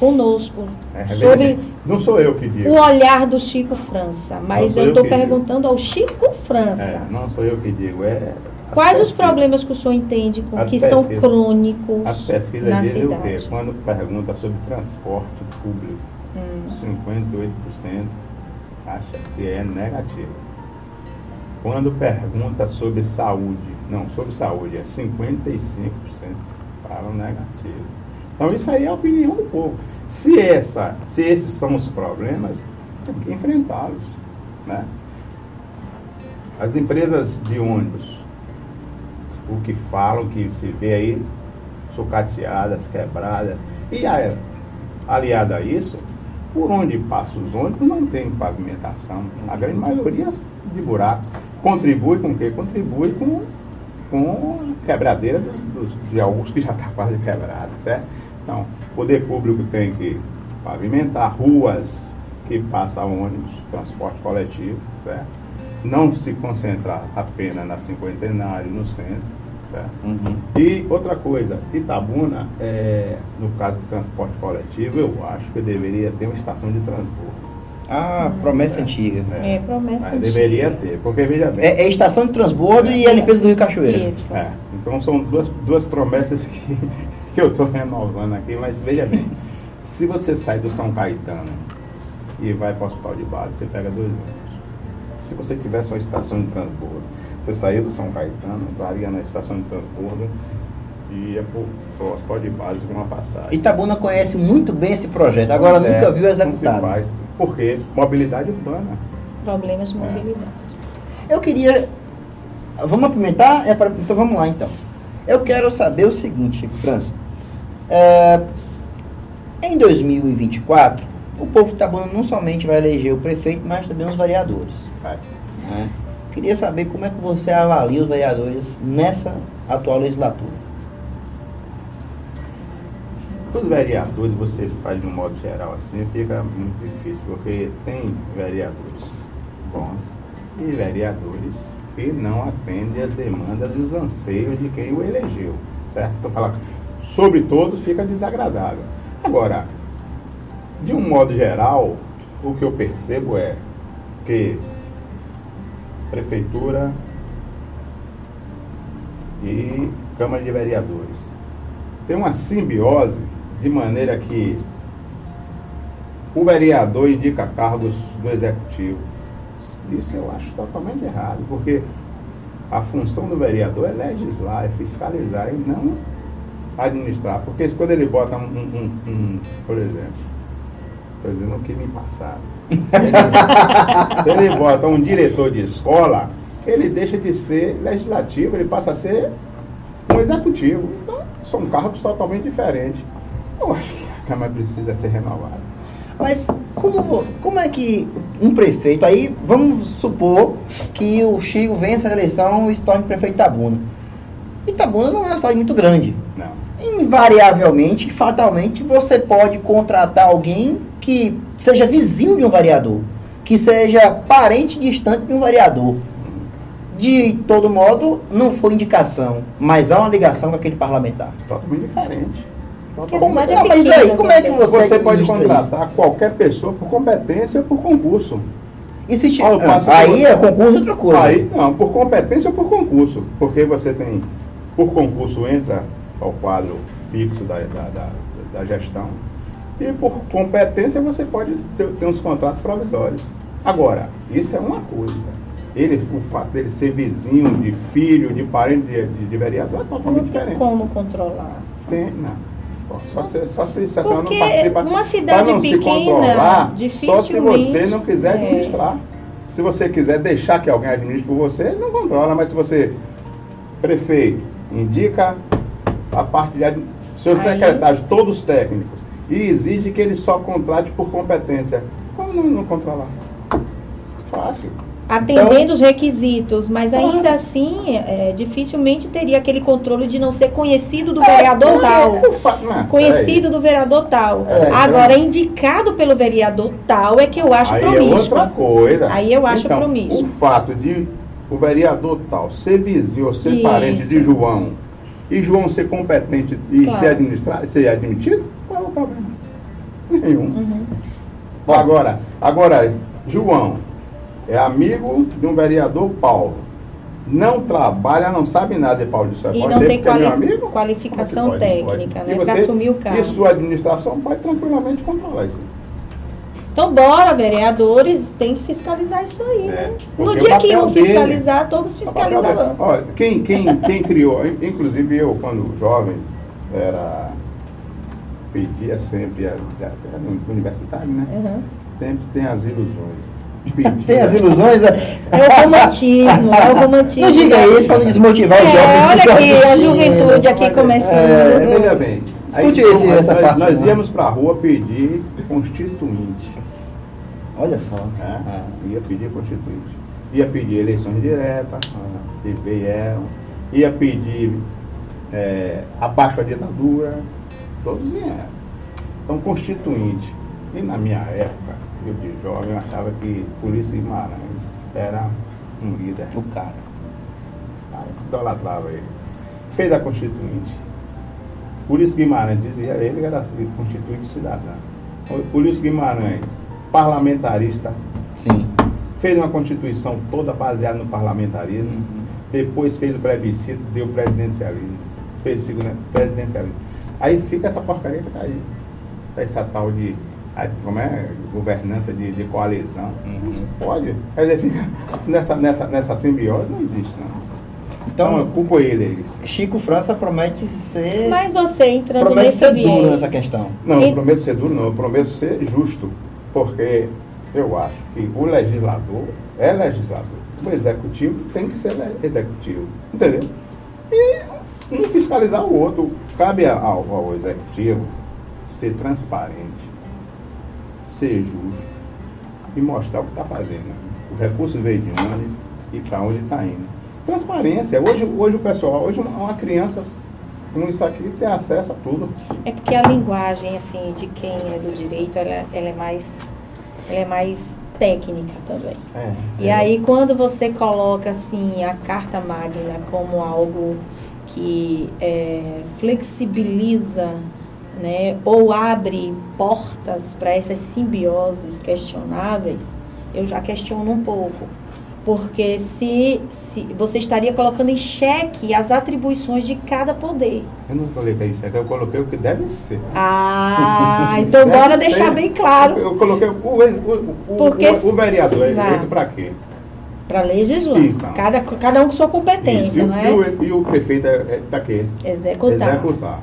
conosco É, sobre Não sou eu que digo. o olhar do Chico França, mas eu estou que digo. perguntando ao Chico França. É, não sou eu que digo. É Quais os pesquisas. problemas que o senhor entende que são pesquisas. crônicos As pesquisas na dizem o quê? cidade? Quando pergunta sobre transporte público, Hum. 58% acha que é negativo. Quando pergunta sobre saúde, não, sobre saúde, é 55% falam negativo. Então isso aí é a opinião do povo. Se, essa, se esses são os problemas, tem que enfrentá-los. Né? As empresas de ônibus, o que falam, que se vê aí, sucateadas, quebradas. E a- aliado a isso, Por onde passam os ônibus não tem pavimentação. A grande maioria de buraco. Contribui com o quê? Contribui com, com quebradeira dos, dos, de alguns que já está quase quebrado, certo? Então, o poder público tem que pavimentar ruas que passam ônibus, transporte coletivo, certo? Não se concentrar apenas na cinquentenário, no centro, Uhum. E outra coisa, Itabuna, é, no caso do transporte coletivo, eu acho que deveria ter uma estação de transbordo. Ah, promessa é, antiga. É, é promessa Mas antiga. Deveria ter, porque veja bem. É, é estação de transbordo e a limpeza do Rio Cachoeira. Isso. É, então são duas, duas promessas que, que eu estou renovando aqui, mas veja bem, se você sai do São Caetano e vai para o hospital de base, você pega dois anos. Se você tivesse uma estação de transbordo você saía do São Caetano, entraria na estação de transbordo e ia para o hospital de base com uma passagem. Itabuna conhece muito bem esse projeto, agora é, nunca viu executado. Não se faz. Por quê? Mobilidade urbana. Problemas de é. mobilidade. É. Eu queria. Vamos apimentar? É pra... Então vamos lá então. Eu quero saber o seguinte, França. É... Em 2024, o povo de Itabuna não somente vai eleger o prefeito, mas também os vereadores. Vai. Né? Queria saber como é que você avalia os vereadores nessa atual legislatura. Os vereadores, você faz de um modo geral assim, fica muito difícil, porque tem vereadores bons e vereadores que não atendem as demandas e os anseios de quem o elegeu, certo? Então, falar sobre todos fica desagradável. Agora, de um modo geral, o que eu percebo é que Prefeitura e Câmara de Vereadores. Tem uma simbiose de maneira que o vereador indica cargos do executivo. Isso eu acho totalmente errado, porque a função do vereador é legislar, é fiscalizar e não administrar. Porque quando ele bota um, um, um por exemplo, Estou dizendo o que me passaram. Se ele bota um diretor de escola, ele deixa de ser legislativo, ele passa a ser um executivo. Então, são cargos totalmente diferentes. Eu acho que a Câmara precisa ser renovada. Mas como, como é que um prefeito, aí vamos supor que o Chico vença a eleição e se torne prefeito de Itabuna. Itabuna não é uma cidade muito grande. Não. Invariavelmente, fatalmente, você pode contratar alguém que seja vizinho de um vereador, que seja parente distante de um vereador. De todo modo, não foi indicação, mas há uma ligação com aquele parlamentar. Totalmente diferente. Como, não, é mas aí, como é que você, você pode contratar isso? qualquer pessoa por competência ou por concurso? E se tiver, ah, aí é concurso outra coisa. Aí não, por competência ou por concurso. Porque você tem, por concurso entra ao quadro fixo da, da, da, da gestão e por competência você pode ter, ter uns contratos provisórios. Agora, isso é uma coisa. Ele, o fato dele ser vizinho, de filho, de parente de, de, de vereador é totalmente não tem diferente. como controlar? Tem, não. Só se, só se, se a senhora não participa. Uma cidade não pequena, se controlar, só se você não quiser é. administrar. É. Se você quiser deixar que alguém administre por você, não controla. Mas se você, prefeito, indica a parte de seus Aí... secretários, todos técnicos, e exige que ele só contrate por competência. Como não, não controlar? Fácil. Atendendo então, os requisitos, mas ainda ah, assim, é, dificilmente teria aquele controle de não ser conhecido do é, vereador tal. É, conhecido do vereador tal. É, Agora, indicado pelo vereador tal é que eu acho aí promíscuo. É outra coisa. Aí eu acho então, promíscuo. O fato de o vereador tal ser vizinho ou ser Isso. parente de João e João ser competente e claro. ser administrado, ser admitido, é problema? Nenhum. Uhum. Agora, agora, João é amigo de um vereador Paulo. Não trabalha, não sabe nada de Paulo. Isso é, e não tem quali amigo? qualificação pode, técnica, pode. né? Para assumir o cargo. E sua administração pode tranquilamente controlar isso. Então, bora, vereadores, tem que fiscalizar isso aí, é, né? No dia que um fiscalizar, dele, todos fiscalizarão. Olha, quem, quem, quem criou, inclusive eu, quando jovem, era pedia sempre, a, era universitário, né? Uhum. Sempre tem as ilusões. Tem as ilusões. né? É o romantismo, é o romantismo. Não diga isso para não desmotivar os É, jovens. olha aqui, a juventude aqui Olha, começando. é, veja bem. Escute Aí, esse- nós- essa nós, parte, Nós né? íamos para a rua pedir constituinte. Olha só. né? Ah. Ia pedir constituinte. Ia pedir eleições diretas, vieram. Ia pedir é, abaixo a ditadura. Todos vieram. Então, constituinte. E na minha época, eu de jovem, eu achava que Polícia Guimarães era um líder. O cara. Tá, idolatrava ele. Fez a Constituinte. Isso Guimarães dizia ele que era Constituinte cidadã. Isso Guimarães, parlamentarista, Sim. fez uma Constituição toda baseada no parlamentarismo. Uhum. Depois fez o plebiscito, deu presidencialismo. Fez o segundo presidencialismo. Aí fica essa porcaria que tá aí. Tá essa tal de. Como é? Governança de, de coalizão. Uhum. Não se pode. Quer dizer, fica nessa, nessa, nessa simbiose não existe, não. Então, eu Então, culpo ele, é isso. Chico França promete ser. Mas você entrando promete nesse ser viés, duro nessa questão. Não, E- eu prometo ser duro, não, eu prometo ser justo, porque eu acho que o legislador é legislador. O executivo tem que ser executivo. Entendeu? E um fiscalizar o outro. Cabe ao, ao executivo ser transparente, ser justo e mostrar o que está fazendo. O recurso veio de onde e para onde está indo. Transparência. Hoje, hoje o pessoal, hoje uma uma criança com isso aqui tem acesso a tudo. É porque a linguagem, assim, de quem é do direito, ela, ela é mais. Ela é mais técnica também. É, E é. aí quando você coloca assim a carta magna como algo que é, flexibiliza né, ou abre portas para essas simbioses questionáveis, eu já questiono um pouco. Porque se, se você estaria colocando em xeque as atribuições de cada poder. Eu não coloquei isso, eu coloquei o que deve ser. Ah, então Deve bora ser. deixar bem claro. Eu coloquei o, o, o, Porque o, o vereador, é Vai. eleito para quê? Para legislar. Então. Cada, cada um com sua competência, não é? e o, e o prefeito é, é para quê? Executar. Executar.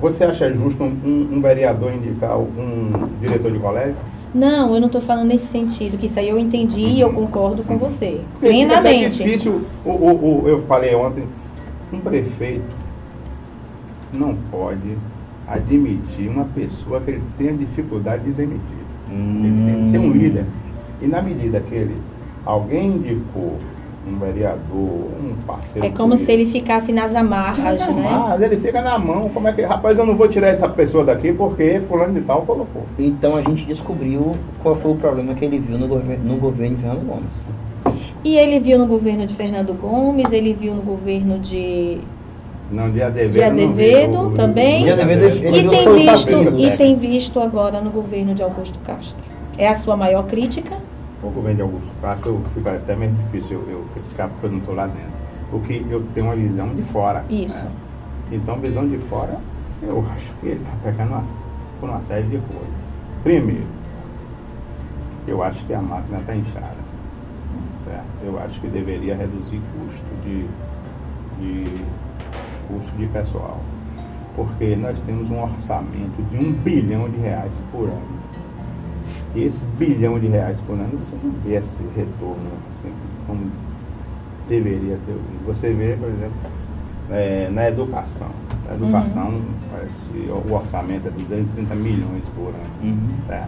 Você acha justo um, um- vereador indicar um diretor de colégio? Não, eu não estou falando nesse sentido, que isso aí eu entendi e eu concordo com você. Porque fica até Plenamente. difícil, o, o, o- eu falei ontem, um prefeito não pode admitir uma pessoa que ele tenha dificuldade de demitir. Ele tem que ser um líder. E na medida que ele, alguém indicou um vereador, um parceiro. É como se político, ele ficasse nas amarras, Não, né? Mas ele fica na mão, como é que. Rapaz, eu não vou tirar essa pessoa daqui porque fulano de tal colocou. Então a gente descobriu qual foi o problema que ele viu no, gover no governo de Fernando Gomes. E ele viu no governo de Fernando Gomes, ele viu no governo de. Não, de Azevedo. De. Azevedo também. De Azevedo, ele E tem, visto, e tem visto agora no governo de Augusto Castro. É a sua maior crítica? O governo de Augusto Castro, eu fica até meio difícil eu, eu criticar porque eu não estou lá dentro. Porque eu tenho uma visão de fora. Isso. né? Então, visão de fora, eu acho que ele está pegando uma, por uma série de coisas. Primeiro, eu acho que a máquina está inchada. Certo? Eu acho que deveria reduzir custo de, de custo de pessoal. Porque nós temos um orçamento de um bilhão de reais por ano. Esse bilhão de reais por ano, você não vê esse retorno assim, como deveria ter. Você vê, por exemplo, é, na educação. Na educação, parece que o orçamento é 230 milhões por ano. Uhum. Tá?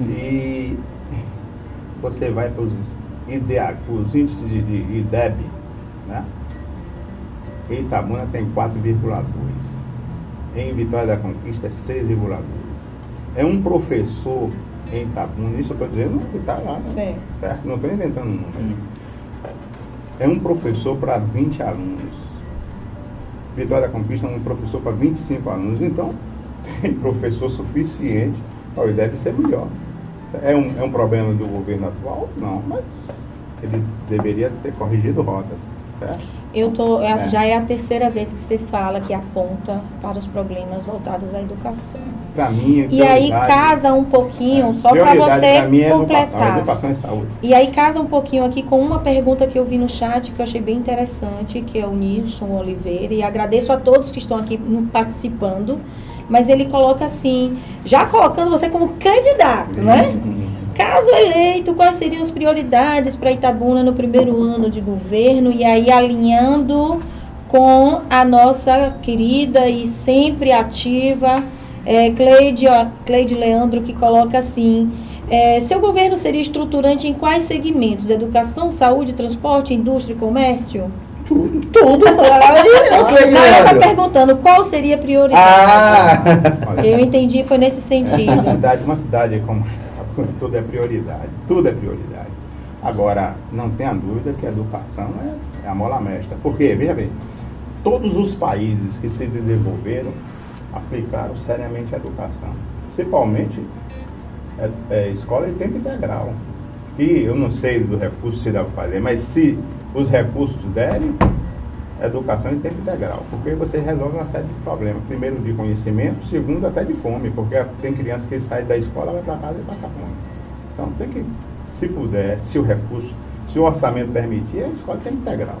E você vai para os IDEA, os índices de, de IDEB, né? Em Itabuna tem 4,2. Em Vitória da Conquista é 6,2. É um professor em Itabuna, isso eu estou dizendo que está lá, né? Certo. Não estou inventando um número. Hum. É um professor para 20 alunos. Vitória da Conquista é um professor para 25 alunos. Então, tem professor suficiente. Olha, deve ser melhor. É um, é um problema do governo atual? Não, mas ele deveria ter corrigido rotas, certo? Eu tô, É. já é a terceira vez que você fala que aponta para os problemas voltados à educação. Para mim, E aí casa um pouquinho, é, só para você é educação, completar. educação e saúde. E aí casa um pouquinho aqui com uma pergunta que eu vi no chat que eu achei bem interessante, que é o Nilson Oliveira, e agradeço a todos que estão aqui participando, mas ele coloca assim, já colocando você como candidato, né? Caso eleito, quais seriam as prioridades para Itabuna no primeiro ano de governo? E aí, alinhando com a nossa querida e sempre ativa é, Cleide, ó, Cleide Leandro, que coloca assim: é, seu governo seria estruturante em quais segmentos? Educação, saúde, transporte, indústria e comércio? Tudo. Tudo. Aí, Cleide Não, ela está perguntando qual seria a prioridade. Ah! Eu entendi, foi nesse Uma sentido. cidade, uma cidade como tudo é prioridade, tudo é prioridade. Agora, não tenha dúvida que a educação é, é a mola mestra. Porque, veja bem, todos os países que se desenvolveram aplicaram seriamente a educação. Principalmente é, é, escola de tempo integral. E eu não sei do recurso se dá para fazer, mas se os recursos derem, educação em tempo integral, porque você resolve uma série de problemas. Primeiro de conhecimento, segundo até de fome, porque tem criança que sai da escola, vai para casa e passa fome. Então tem que, se puder, se o recurso, se o orçamento permitir, a escola tem integral.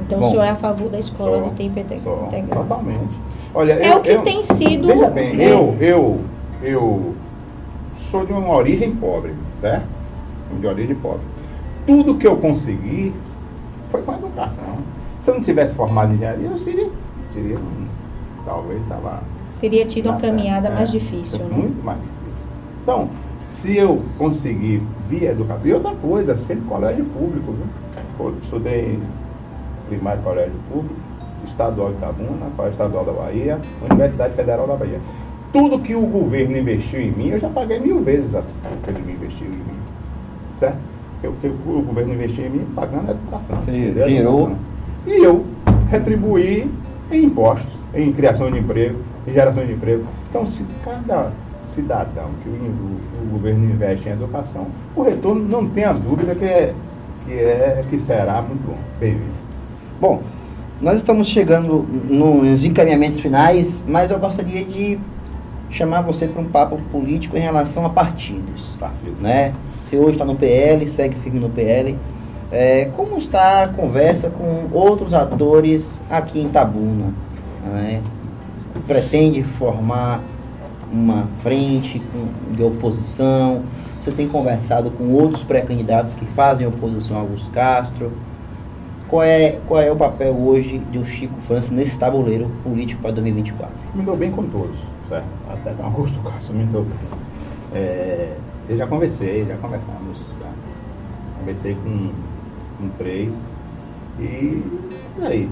Então Bom. o senhor é a favor da escola Sou, do tempo inte- sou, integral. Totalmente. Olha, É eu, o que eu- tem sido. Veja bem, né? eu, eu, eu sou de uma origem pobre, certo? De origem pobre. Tudo que eu consegui foi com a educação. Se eu não tivesse formado em engenharia, eu seria, seria talvez estava Teria tido uma caminhada é, mais difícil, né? Muito mais difícil. Então, se eu conseguir via educação. E outra coisa, sempre colégio público, viu? Eu estudei primário colégio público, estadual de Itabuna, colégio estadual da Bahia, Universidade Federal da Bahia. Tudo que o governo investiu em mim, eu já paguei mil vezes assim, o que ele investiu em mim. Certo? Eu, que o governo investiu em mim pagando a educação. Gerou- educação. E eu retribuí em impostos, em criação de emprego, em geração de emprego. Então, se cada cidadão que o, o- o governo investe em educação, o retorno não tenha dúvida que é que, é, que será muito bom. Bem-vindo. Bom, nós estamos chegando nos encaminhamentos finais, mas eu gostaria de chamar você para um papo político em relação a partidos. Partido. Né? Você hoje está no PL, segue firme no PL. É, como está a conversa com outros atores aqui em Tabuna? né? Pretende formar uma frente de oposição? Você tem conversado com outros pré-candidatos que fazem oposição a Augusto Castro? Qual é, qual é o papel hoje do Chico França nesse tabuleiro político para 2024? Me dou bem com todos, certo? Até com Augusto Castro me dou bem. É, eu já conversei, já conversamos. Já. Conversei com, com três. E aí?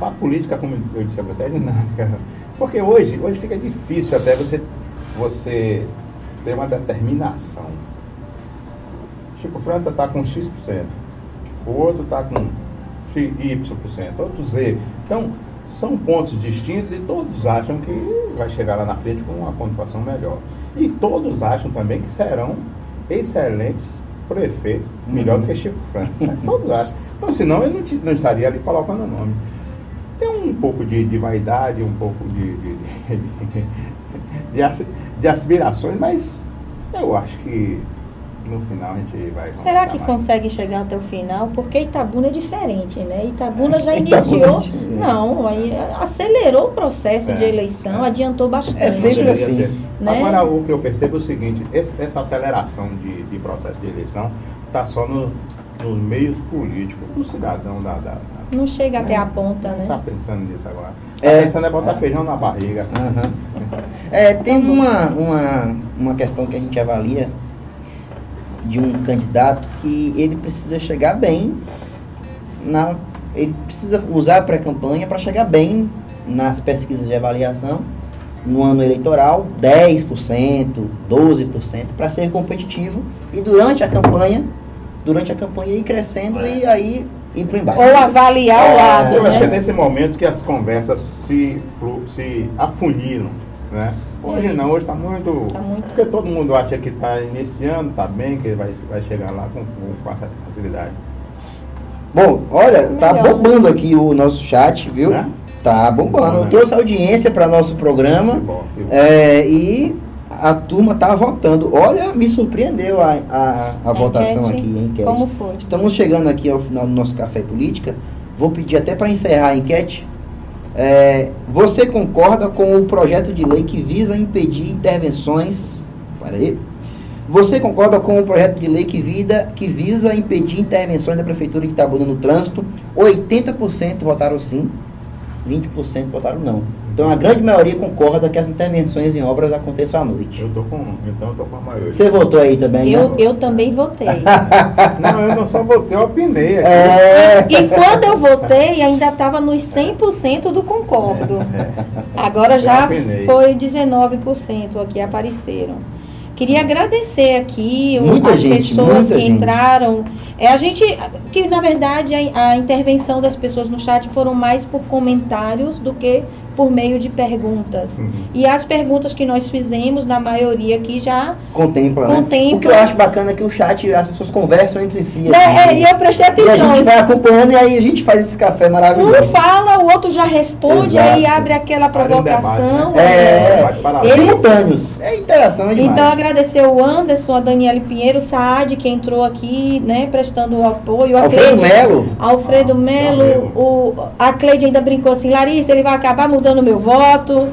A, a política, como eu disse a você, é dinâmica. Porque hoje, hoje fica difícil até você, você ter uma determinação. Chico França está com X%, o outro está com Y%, outro Z. Então, são pontos distintos e todos acham que vai chegar lá na frente com uma pontuação melhor. E todos acham também que serão excelentes prefeitos, melhor do que Chico França. né? Todos acham. Então, senão eu não, não estaria ali colocando o nome. Tem um pouco de, de vaidade, um pouco de, de, de, de de aspirações, mas eu acho que no final a gente vai. Será que mais. consegue chegar até o final? Porque Itabuna é diferente, né? Itabuna já Itabuna iniciou. é- Não, aí acelerou o processo É, de eleição, é. adiantou bastante. É sempre assim. Né? Agora, o que eu percebo é o seguinte: esse- essa aceleração de, de processo de eleição está só no, nos meios políticos. O cidadão da. da, Não chega até É. a ponta, né? pensando nisso agora. Está É. pensando é botar feijão na barriga. Aham. É, tem uma, uma, uma questão que a gente avalia de um candidato que ele precisa chegar bem na. Ele precisa usar a pré-campanha para chegar bem nas pesquisas de avaliação no ano eleitoral, 10%, 12%, para ser competitivo e durante a campanha, durante a campanha ir crescendo É. e aí ir para o embate. Ou avaliar o É, lado, Eu acho que é né? nesse momento que as conversas se, se afuniram. Né? Hoje É não, hoje está muito, Tá muito. Porque todo mundo acha que está iniciando, está bem, que vai, vai chegar lá com, com, certa facilidade. Bom, olha, tá Melhor, né? bombando aqui o nosso chat, viu? Né? Tá bombando. Bom, né? Trouxe audiência para nosso Que programa bom, que bom. é, e a turma tá votando. Olha, me surpreendeu a, a, a votação Enquete, aqui, a enquete. Como foi? Estamos chegando aqui ao final do nosso Café Política. Vou pedir até para encerrar a enquete. É, você concorda com o projeto de lei que visa impedir intervenções? Peraí, Você concorda com o projeto de lei que, vida, que visa impedir intervenções da Prefeitura de Itabuna no trânsito? 80% votaram sim, 20% votaram não. Então a grande maioria concorda que as intervenções em obras aconteçam à noite. Eu tô com, então eu tô com a maioria. Você votou aí também, Eu, né? eu também votei. Não, eu não só votei, eu opinei aqui. É, E quando eu votei, ainda estava nos 100% do concordo. Agora já foi 19% aqui apareceram. Queria agradecer aqui Muita as gente, pessoas que gente. entraram. É a gente que na verdade a, a intervenção das pessoas no chat foram mais por comentários do que por meio de perguntas. Uhum. E as perguntas que nós fizemos, na maioria aqui já contempla, né? Contempla. O que eu acho bacana é que o chat, as pessoas conversam entre si. Né, assim, é, e eu prestei e a atenção. gente vai acompanhando e aí a gente faz esse café maravilhoso. Um fala, o outro já responde, Exato. aí abre aquela em provocação. É, né? Debate paralelo. simultâneos. É interação é demais. Então agradecer o Anderson, a Daniele Pinheiro, o Saad, que entrou aqui, né, prestando o apoio. Alfredo Melo. Alfredo Ah, Melo, Melo. o, a Cleide ainda brincou assim, Larissa, ele vai acabar mudando meu voto.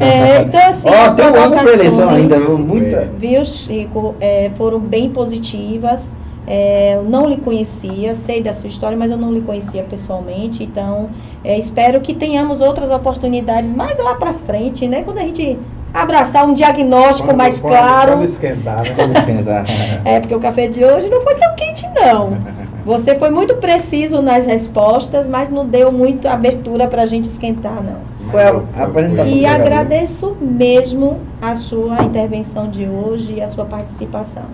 É, então, assim, Ó, as tem um ano pra eleição ainda, viu? Muita. Viu, Chico? É, foram bem positivas. É, eu não lhe conhecia, sei da sua história, mas eu não lhe conhecia pessoalmente. Então, é, espero que tenhamos outras oportunidades mais lá pra frente, né? Quando a gente abraçar um diagnóstico Quando- mais quando- claro. Quando esquentar, né? Vamos esquentar. É, porque o café de hoje não foi tão quente, não. Você foi muito preciso nas respostas, mas não deu muita abertura pra gente esquentar, não. Foi a- apresentação E agradeço mesmo a sua intervenção de hoje e a sua participação.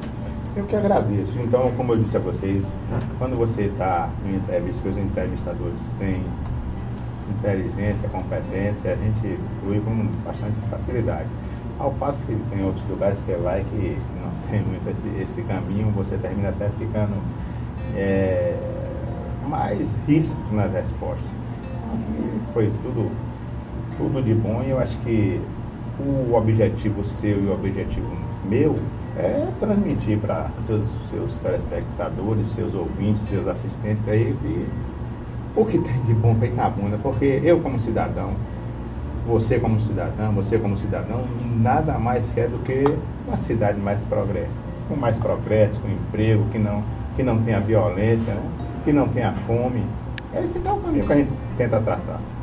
Eu que agradeço. Então, como eu disse a vocês, quando você está em entrevista, que os entrevistadores têm inteligência, competência, a gente flui com bastante facilidade. Ao passo que tem outros lugares que vai que não tem muito esse, esse caminho, você termina até ficando é, mais ríspido nas respostas. Foi tudo, tudo de bom e eu acho que o objetivo seu e o objetivo meu é transmitir para seus, seus telespectadores, seus ouvintes, seus assistentes aí o que tem de bom para Itabuna, porque eu como cidadão, você como cidadão, você como cidadão, nada mais quer do que uma cidade mais progresso, com mais progresso, com emprego, que não, que não tenha violência, né? que não tenha fome. Esse é o caminho que a gente tenta traçar.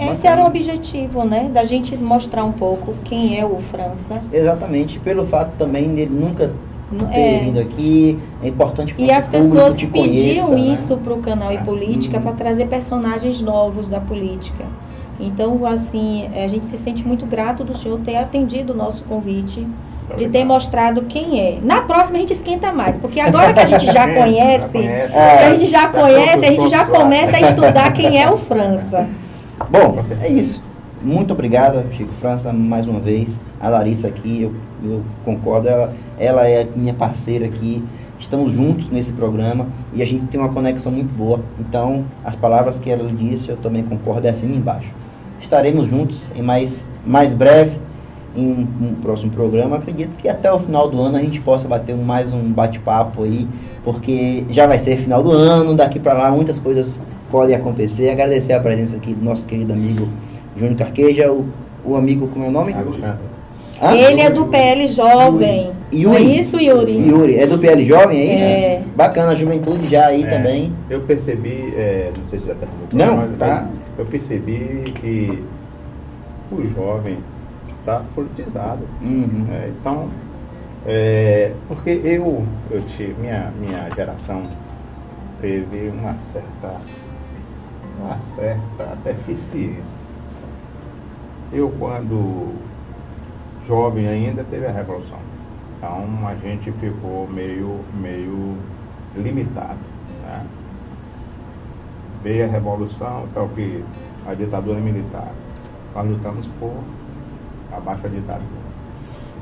Esse era o objetivo, né? Da gente mostrar um pouco quem é o França. Exatamente, pelo fato também dele nunca ter É, vindo aqui, é importante que E as pessoas pediam conheça, né? isso para o canal e Ah, política uhum. para trazer personagens novos da política. Então, assim, a gente se sente muito grato do senhor ter atendido o nosso convite, Muito de ter mostrado quem é. Na próxima a gente esquenta mais, porque agora que a gente já conhece, conhece, a gente já já conhece, a gente já começa a estudar quem é o França. Bom, é isso. Muito obrigado, Chico França, mais uma vez. A Larissa aqui, eu, eu concordo, ela, ela é minha parceira aqui. Estamos juntos nesse programa e a gente tem uma conexão muito boa. Então, as palavras que ela disse, eu também concordo, é assim embaixo. Estaremos juntos em mais, mais breve em um próximo programa. Acredito que até o final do ano a gente possa bater um- mais um bate-papo aí, porque já vai ser final do ano, daqui para lá muitas coisas podem acontecer. Agradecer a presença aqui do nosso querido amigo Júnior Carqueja, o, o amigo, como é o nome? Hã? Ele é do PL Jovem. Yuri. É isso, Yuri? Yuri, é do PL Jovem, é isso? É. Bacana, a juventude já aí É, também. Eu percebi, é, não sei se já terminou. Não, mas tá. Eu percebi que o jovem está politizado. Uhum. É, então, é, porque eu, eu tive, minha, minha geração teve uma certa, uma certa deficiência. Eu, quando jovem ainda, teve a Revolução. Então, a gente ficou meio, meio limitado. Né? Veio a Revolução, tal que a ditadura militar. Nós lutamos por abaixo da ditadura.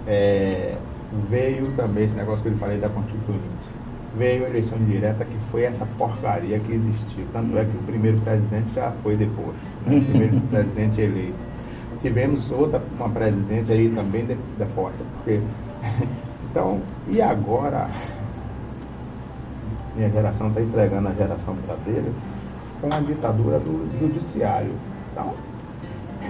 É, veio também esse negócio que eu falei da Constituinte. Veio a eleição direta, que foi essa porcaria que existiu. Tanto é que o primeiro presidente já foi depois. Né? O primeiro presidente eleito. Tivemos outra, uma presidente aí também de- deposta. Porque, então, e agora? Minha geração está entregando a geração para dele com a ditadura do judiciário. Então,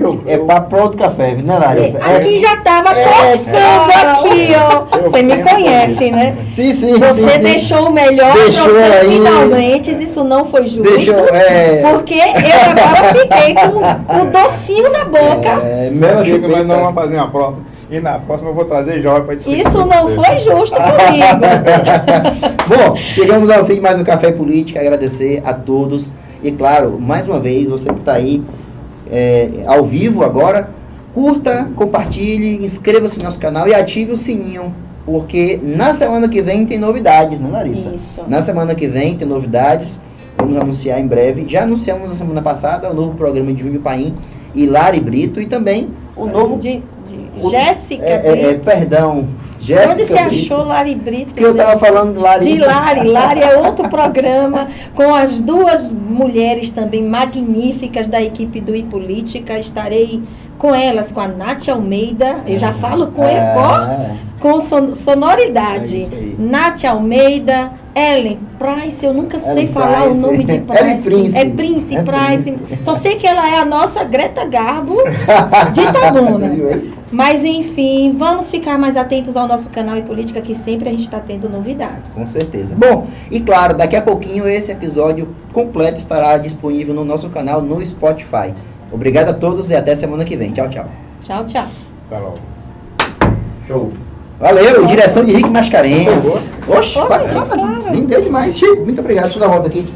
Eu- É eu- pra outro café, viu, né, Larissa? É- Aqui já tava É. coçando aqui, ó. Você me conhece, né? Sim, sim. Você sim, sim. deixou o melhor Deixou aí. finalmente, isso não foi justo. Deixou, é. Porque eu agora fiquei com o docinho na boca. É, mesmo Digo, nós chupeta. não vamos fazer uma próxima. E na próxima eu vou trazer Jóia para discutir. Isso não você. foi justo comigo. Bom, chegamos ao fim de mais um Café Política. Agradecer a todos. E claro, mais uma vez, você que está aí é, ao vivo agora, curta, compartilhe, inscreva-se no nosso canal e ative o sininho. Porque na semana que vem tem novidades, né, Larissa? Isso. Na semana que vem tem novidades. Vamos anunciar em breve. Já anunciamos na semana passada o novo programa de Júnior Paim e Lari Brito. E também o novo. De, de o- Jéssica é, é, é, perdão. Onde Jéssica você Brito. achou Lari Brito? Que eu tava falando Larissa. De Lari. Lari é outro programa com as duas mulheres também magníficas da equipe do iPolítica. Estarei com elas, com a Nath Almeida. Eu já falo com É, ó, com son- É sonoridade. aí. Nath Almeida, Ellen Price, eu nunca sei Ellen falar Price. o nome de Price. Ellen Prince. É Prince É Price. Prince. Só sei que ela é a nossa Greta Garbo de Itabuna. Mas enfim, vamos ficar mais atentos ao nosso canal e política, que sempre a gente está tendo novidades. Com certeza. Bom, e claro, daqui a pouquinho esse episódio completo estará disponível no nosso canal no Spotify. Obrigado a todos e até semana que vem. Tchau, tchau. Tchau, tchau. Tá logo. Show. Valeu, direção de Rick Mascarenhas. Oxe, bacana. claro. Nem deu demais. Chico, muito obrigado. Deixa eu dar volta aqui.